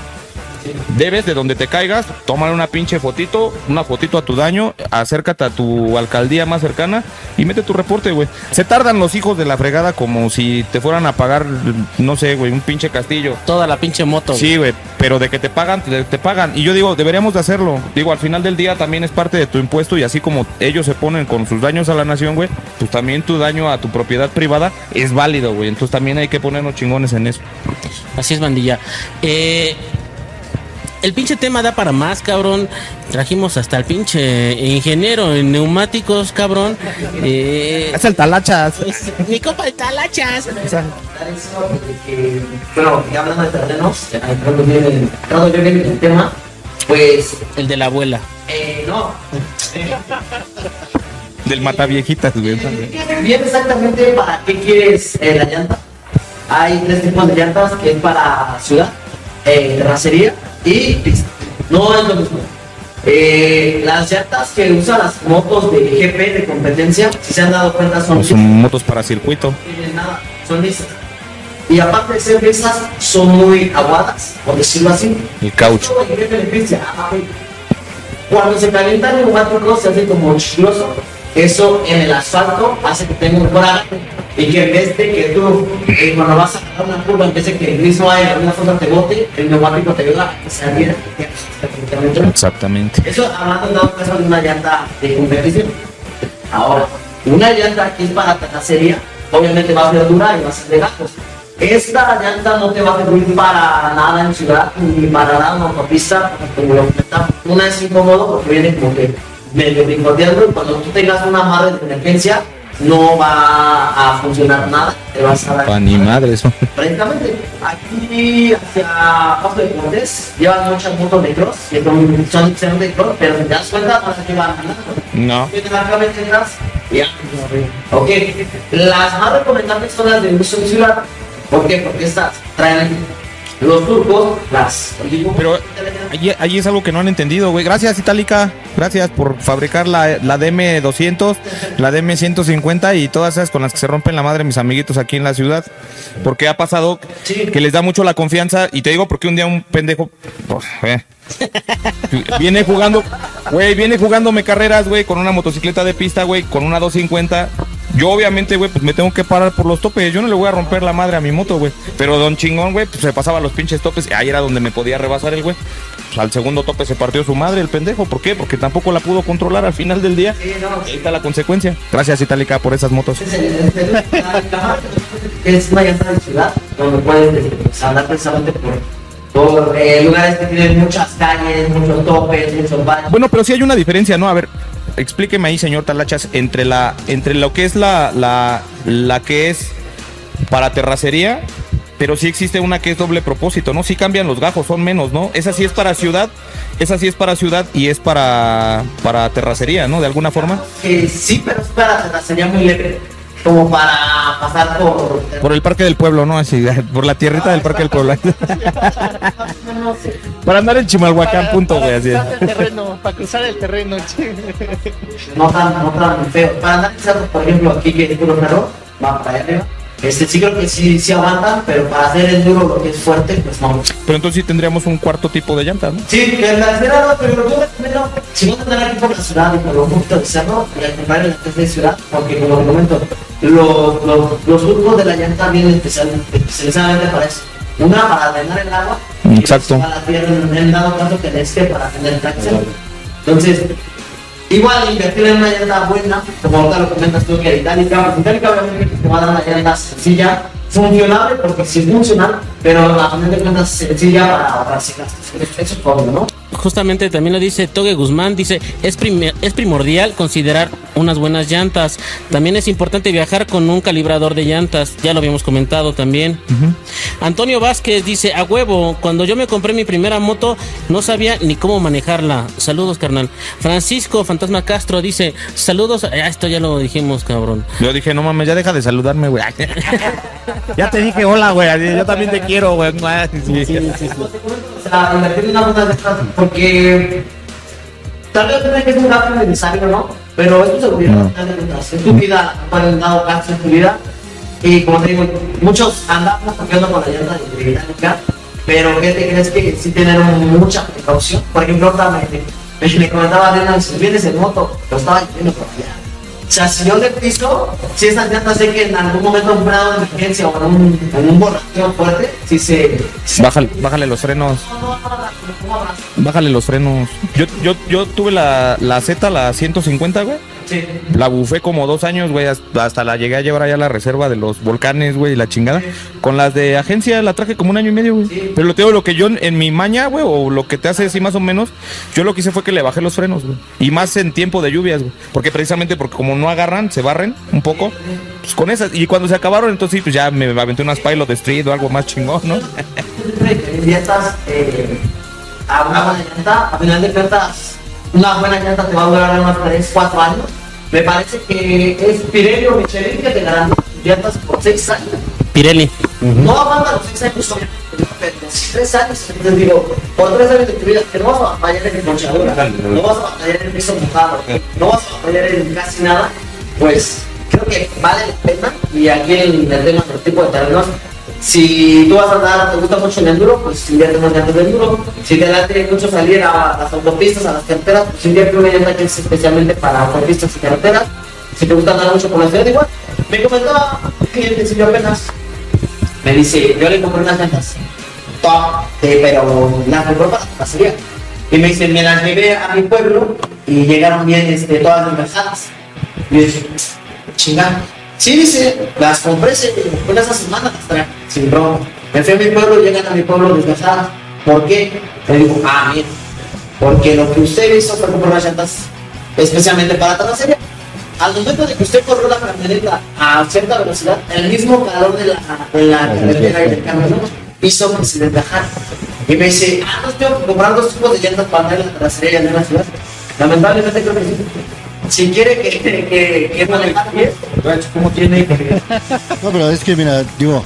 Debes de donde te caigas, tómale una pinche fotito, una fotito a tu daño, acércate a tu alcaldía más cercana y mete tu reporte, güey. Se tardan los hijos de la fregada como si te fueran a pagar, no sé, güey, un pinche castillo. Toda la pinche moto. Sí, güey, pero de que te pagan, te, te pagan. Y yo digo, deberíamos de hacerlo. Digo, al final del día también es parte de tu impuesto y así como ellos se ponen con sus daños a la nación, güey, pues también tu daño a tu propiedad privada es válido, güey. Entonces también hay que ponernos chingones en eso. Así es, bandilla. Eh, el pinche tema da para más, cabrón. Trajimos hasta el pinche ingeniero en neumáticos, cabrón. Eh, Es el talachas. pues, mi copa de talachas. bueno, ya hablando de terrenos, entrando bien en- entrando yo bien en el tema, pues, El de la abuela. eh, no, Del mataviejitas, güey. bien exactamente para qué quieres eh, la llanta. Hay tres tipos de llantas que es para ciudad, eh, terracería y pista. No es lo mismo. Eh, las llantas que usan las motos de GP de competencia, si se han dado cuenta, son Son motos para circuito. no tienen nada, son lisas. Y aparte de ser lisas, son muy aguadas, por decirlo así. El caucho. Ah. Cuando se calienta el neumático se hace como chicloso. Eso en el asfalto hace que tenga un coraje y que en vez de que tú, eh, cuando vas a dar una curva, en vez de que el mismo aire de alguna forma te bote, el neumático te ayuda a que se adhiera. Exactamente. Eso hablando en dado caso de una llanta de competición. Ahora, una llanta que es para terracería, obviamente va a ser dura y va a ser de gajos. Esta llanta no te va a servir para nada en ciudad, ni para nada en autopista, porque como lo comentaba, una es incómodo porque viene como que medio picoteando y cuando tú tengas una amarre de emergencia, no va a funcionar nada, te vas a dar ni madre eso. Prácticamente, aquí hacia Paso de Cortés llevan muchas motos de cross, que son, son de cross, pero si te das cuenta, se llevan nada. No. Que te marca atrás, ya. Ok, las más recomendables son las de uso ciudad. ¿Por qué? Porque estas traen los turcos, las. Pero allí, allí es algo que no han entendido, güey. Gracias, Itálica. Gracias por fabricar la, la DM200, la DM150 y todas esas con las que se rompen la madre mis amiguitos aquí en la ciudad. Porque ha pasado Sí. que les da mucho la confianza. Y te digo porque un día un pendejo. pues, eh, viene jugando, güey, viene jugándome carreras, güey, con una motocicleta de pista, güey, con una 250. Yo obviamente, güey, pues me tengo que parar por los topes. Yo no le voy a romper la madre a mi moto, güey. Pero don chingón, güey, pues se pasaba los pinches topes. Ahí era donde me podía rebasar el güey. Pues al segundo tope se partió su madre, el pendejo. ¿Por qué? Porque tampoco la pudo controlar al final del día. Sí, no, Ahí está la consecuencia. Gracias, Itálica, por esas motos. Es el- el- el- la- la- es una llanta de ciudad donde puedes andar precisamente por, por eh, lugares que tienen muchas calles, muchos topes, muchos baños. Bueno, pero sí hay una diferencia, ¿no? A ver, explíqueme ahí, señor Talachas, entre la, entre lo que es la, la, que es para terracería, pero sí existe una que es doble propósito, ¿no? Sí cambian los gajos, son menos, ¿no? Esa sí es para ciudad, esa sí es para ciudad y es para, para terracería, ¿no? De alguna forma. Que sí, pero es para sería muy leve, como para pasar por... Por el Parque del Pueblo, ¿no? Así, por la tierrita del Parque del Pueblo. Para andar en Chimalhuacán, punto, güey, así. Para cruzar el terreno, para cruzar el terreno, che. no tan, no tan feo. Para andar en por ejemplo, aquí que es puro va para allá arriba. Este sí creo que sí, sí aguantan, pero para hacer el duro lo que es fuerte, pues no. Pero entonces sí tendríamos un cuarto tipo de llanta, ¿no? Sí, que la espera no, pero yo recomiendo, si a andar aquí por la ciudad y por un poquito de cerro, y al comprar en la casa de ciudad, porque como te comento, los, los, los surcos de la llanta vienen especial, especialmente para eso. Una para drenar el agua, y Exacto. para la tierra en el dado caso que esté para tener tracción. Entonces, Igual invertir en una llanta buena, como ahorita lo comentas tú que itálica, pues itálica obviamente te va a dar una llanta sencilla, funcionable, porque sí es funcional, pero a final de cuentas sencilla para ahorrarse gastos. Eso es obvio, ¿no? Justamente también lo dice Toge Guzmán, dice, es, es primordial considerar unas buenas llantas. También es importante viajar con un calibrador de llantas, ya lo habíamos comentado también. Antonio Vázquez dice, a huevo, cuando yo me compré mi primera moto no sabía ni cómo manejarla. Saludos, carnal. Francisco Fantasma Castro dice, saludos, ah, esto ya lo dijimos, cabrón. Yo dije, no mames, ya deja de saludarme, güey. ya te dije hola, güey. Yo también te quiero, güey. Sí. O sea, invertir en una buena de estas, porque tal vez piensen que es un gasto necesario, ¿no? Pero es tu seguridad, cuentas, es tu vida, pueden dado gastos en tu vida. Y como te digo, muchos andamos cogiendo con la llanta de británica, pero ¿qué te crees que sí tener mucha precaución? Por ejemplo, ahorita me, me, me comentaba si vienes en moto, lo estaba yendo por allá. Sea, si yo le piso, si esas llantas sé que en algún momento en un grado de emergencia o en un, en un borracheo fuerte, si se... Bájale, bájale los frenos. Bájale los frenos. Yo, yo, yo tuve la, la Z, la 150, güey. Sí. La bufé como dos años, güey, hasta, la llegué a llevar allá a la reserva de los volcanes, güey, y la chingada. Con las de agencia la traje como un año y medio, güey. Sí. Pero lo te digo, lo que yo en mi maña, güey, o lo que te hace así más o menos, yo lo que hice fue que le bajé los frenos, güey. Y más en tiempo de lluvias, güey. Porque precisamente porque como no agarran, se barren un poco, pues con esas. Y cuando se acabaron, entonces sí, pues ya me aventé unas pilot de street o algo más chingón, ¿no? llantas eh, a una buena llanta, a final de cuentas, una buena llanta te va a durar unos 3, 4 años. Me parece que es Pirelli o Michelin que te dan llantas por 6 años. Pirelli. No aguantan los 6 años, obviamente, ¿no? pero si 3 años, entonces digo, por 3 años de tu vida, que no vas a batallar en ponchadura, no vas a batallar en piso mojado, no vas a batallar en casi nada, pues creo que vale la pena. Y aquí en el tema del tipo de terrenos, si tú vas a andar, te gusta mucho el enduro, pues invierte más llantas de enduro. Si te late mucho salir a las autopistas, a las carreteras, pues invierte una llanta que es especialmente para autopistas y carreteras. Si te gusta andar mucho por la ciudad, igual. Me comentaba un cliente, si apenas, me dice, yo le compré unas llantas, top, eh, pero las compró para la pasería. Y me dice, me las llevé a mi pueblo y llegaron bien este, todas encajadas. Y yo dije, chingada. Sí, dice, las compré se- fue esa semana, las traje, sin broma. Me fui a mi pueblo, llegan a mi pueblo desgajadas. ¿Por qué? Le digo, ah, mira, porque lo que usted hizo fue comprar las llantas especialmente para terracería. Al momento de que usted corrió la camioneta a cierta velocidad, el mismo calor de la, de la carretera y del camión hizo que se desgajara. Y me dice, ah, no tengo que comprar dos tipos de llantas para en la terracería y en la ciudad. Lamentablemente creo que sí. Si quiere que, que, que bien, como tiene que... No, pero es que, mira, digo,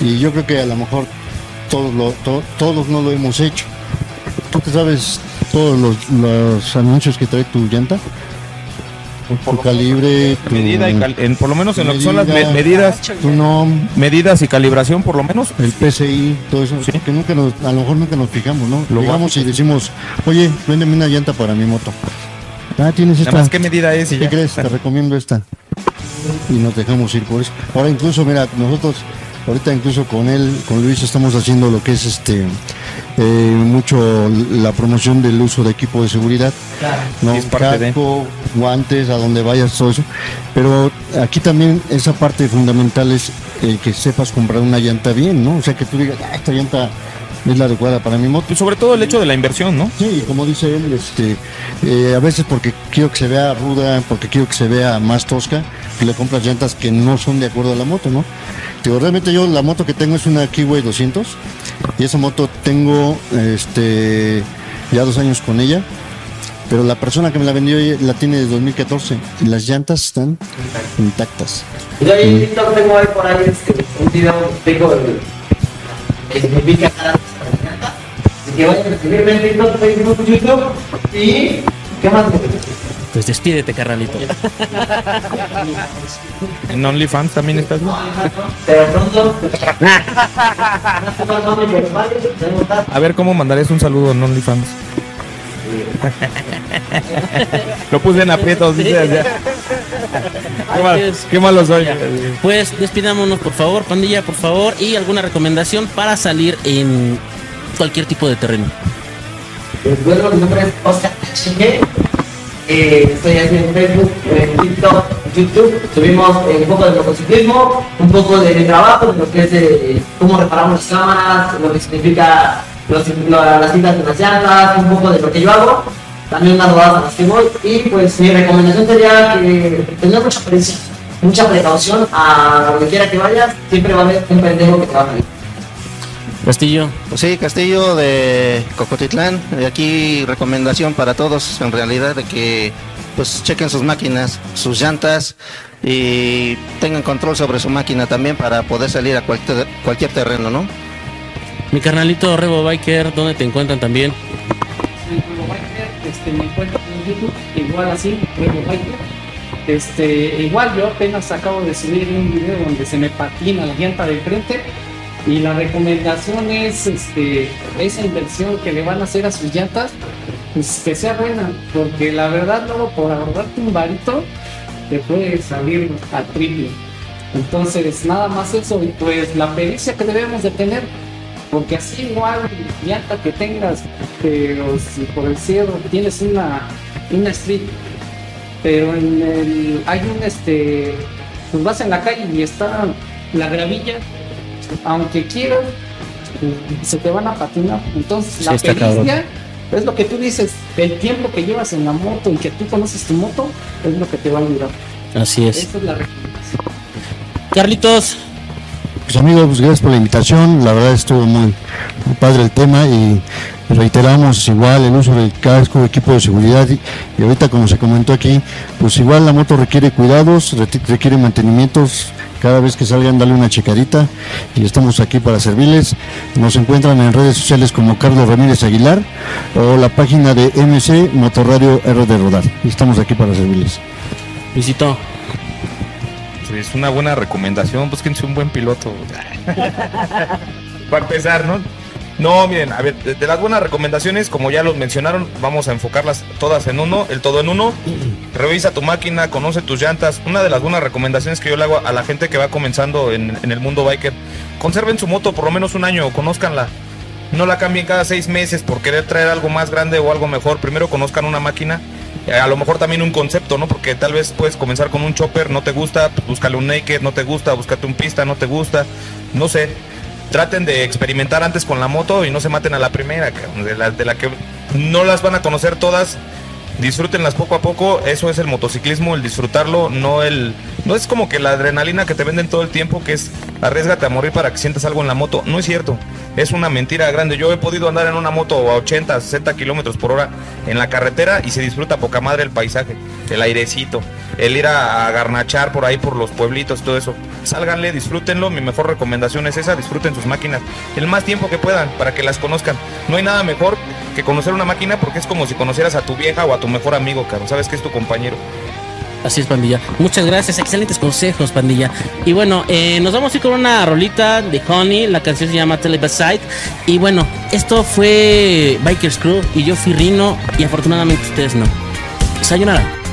y yo creo que a lo mejor todos, lo, to- todos no lo hemos hecho. ¿Tú te sabes todos los, los anuncios que trae tu llanta? Tu calibre, tu, Medida y cal- en- por lo menos en lo que son las me- Medida. medidas, tu NOM, medidas y calibración, por lo menos. el PCI, todo eso, Sí. que nunca nos, a lo mejor nunca nos fijamos, ¿no? Lo Llegamos y decimos, oye, véndeme una llanta para mi moto. Ah, tienes esta. Nada más qué medida es y ¿Qué ya. crees? Te recomiendo esta. Y nos dejamos ir por eso. Ahora incluso, mira, nosotros, ahorita incluso con él, con Luis, estamos haciendo lo que es este eh, mucho la promoción del uso de equipo de seguridad. ¿no? Es parte de- Casco, guantes, a donde vayas, todo eso. Pero aquí también esa parte fundamental es el que sepas comprar una llanta bien, ¿no? O sea, que tú digas, ah, esta llanta es la adecuada para mi moto. Y sobre todo el hecho de la inversión, ¿no? Sí, y como dice él, este, eh, a veces porque quiero que se vea ruda, porque quiero que se vea más tosca, le compras llantas que no son de acuerdo a la moto, ¿no? Digo, realmente yo la moto que tengo es una Kiwi 200 y esa moto tengo este, ya dos años con ella, pero la persona que me la vendió la tiene desde 2014 y las llantas están intactas. Yo ahí en TikTok tengo ahí por ahí este, un video tengo el, que significa cada Así que vayan a seguirme en TikTok, Facebook, YouTube y ¿qué más? Pues despídete, carnalito. En OnlyFans también estás. ¿no? Pero pronto. tenemos A ver cómo mandarías un saludo en OnlyFans. Lo puse en aprietos, dice allá. Qué, mal- qué malo soy. Pues despidámonos, por favor, pandilla, por favor. Y alguna recomendación para salir en cualquier tipo de terreno. Pues bueno, mi nombre es Oscar HG. Eh, estoy aquí en Facebook, en TikTok, YouTube. Subimos eh, un poco de motociclismo, un poco de trabajo, lo que es de cómo reparamos las cámaras, lo que significa las cintas de las llantas, un poco de lo que yo hago. También unas rodadas a las que voy. Y pues mi recomendación sería que tener mucha mucha precaución a donde quiera que vayas. Siempre va a haber un pendejo que te va a salir. Castillo. Pues sí, Castillo de Cocotitlán. Aquí recomendación para todos, en realidad, de que pues chequen sus máquinas, sus llantas y tengan control sobre su máquina también para poder salir a cualquier, cualquier terreno, ¿no? Mi carnalito Rebo Biker, ¿dónde te encuentran también? Rebo Biker, este, me encuentro en YouTube, igual así, Rebo Biker. Este, igual yo apenas acabo de subir un video donde se me patina la llanta de frente y la recomendación es este, esa inversión que le van a hacer a sus llantas, pues que sea buena, porque la verdad luego por ahorrarte un varito te puede salir a triple. Entonces, nada más eso, y pues la pericia que debemos de tener, porque así igual llanta que tengas, pero si por el cielo tienes una, una street pero en el, hay un este, pues vas en la calle y está la gravilla, aunque quieras, se te van a patinar. Entonces, Sí, la pericia es lo que tú dices, el tiempo que llevas en la moto y que tú conoces tu moto, es lo que te va a ayudar. Así es. Esa es la recomendación. Carlitos, Pues amigos, pues gracias por la invitación. La verdad estuvo muy, muy padre el tema y reiteramos igual el uso del casco, equipo de seguridad y, y ahorita como se comentó aquí, pues igual la moto requiere cuidados, requiere mantenimientos. Cada vez que salgan, dale una checadita y estamos aquí para servirles. Nos encuentran en redes sociales como Carlos Ramírez Aguilar o la página de MC Motorradio R de Rodar. Y estamos aquí para servirles. visitó. Es una buena recomendación, búsquense un buen piloto. Para empezar, ¿no? No, miren, a ver, de, las buenas recomendaciones, como ya los mencionaron, vamos a enfocarlas todas en uno, el todo en uno. Revisa tu máquina, conoce tus llantas. Una de las buenas recomendaciones que yo le hago a la gente que va comenzando en, en el mundo biker, conserven su moto por lo menos un año, conózcanla. No la cambien cada seis meses por querer traer algo más grande o algo mejor. Primero conozcan una máquina, eh, a lo mejor también un concepto, ¿no? Porque tal vez puedes comenzar con un chopper, no te gusta, pues búscale un naked, no te gusta, búscate un pista, no te gusta, no sé. Traten de experimentar antes con la moto y no se maten a la primera, de la, de la que no las van a conocer todas. Disfrútenlas poco a poco, eso es el motociclismo, el disfrutarlo, no el no es como que la adrenalina que te venden todo el tiempo que es arriesgate a morir para que sientas algo en la moto, no es cierto, es una mentira grande. Yo he podido andar en una moto a 80, 60 kilómetros por hora en la carretera y se disfruta poca madre el paisaje, el airecito, el ir a, a garnachar por ahí por los pueblitos, todo eso. Sálganle, disfrútenlo, mi mejor recomendación es esa, disfruten sus máquinas el más tiempo que puedan para que las conozcan. No hay nada mejor que conocer una máquina porque es como si conocieras a tu vieja o a tu mejor amigo, caro. Sabes que es tu compañero. Así es, pandilla. Muchas gracias, excelentes consejos, pandilla. Y bueno, eh, nos vamos a ir con una rolita de Honey. La canción se llama Tele Side. Y bueno, esto fue Bikers Crew y yo fui Rino. Y afortunadamente ustedes no. Sayonara.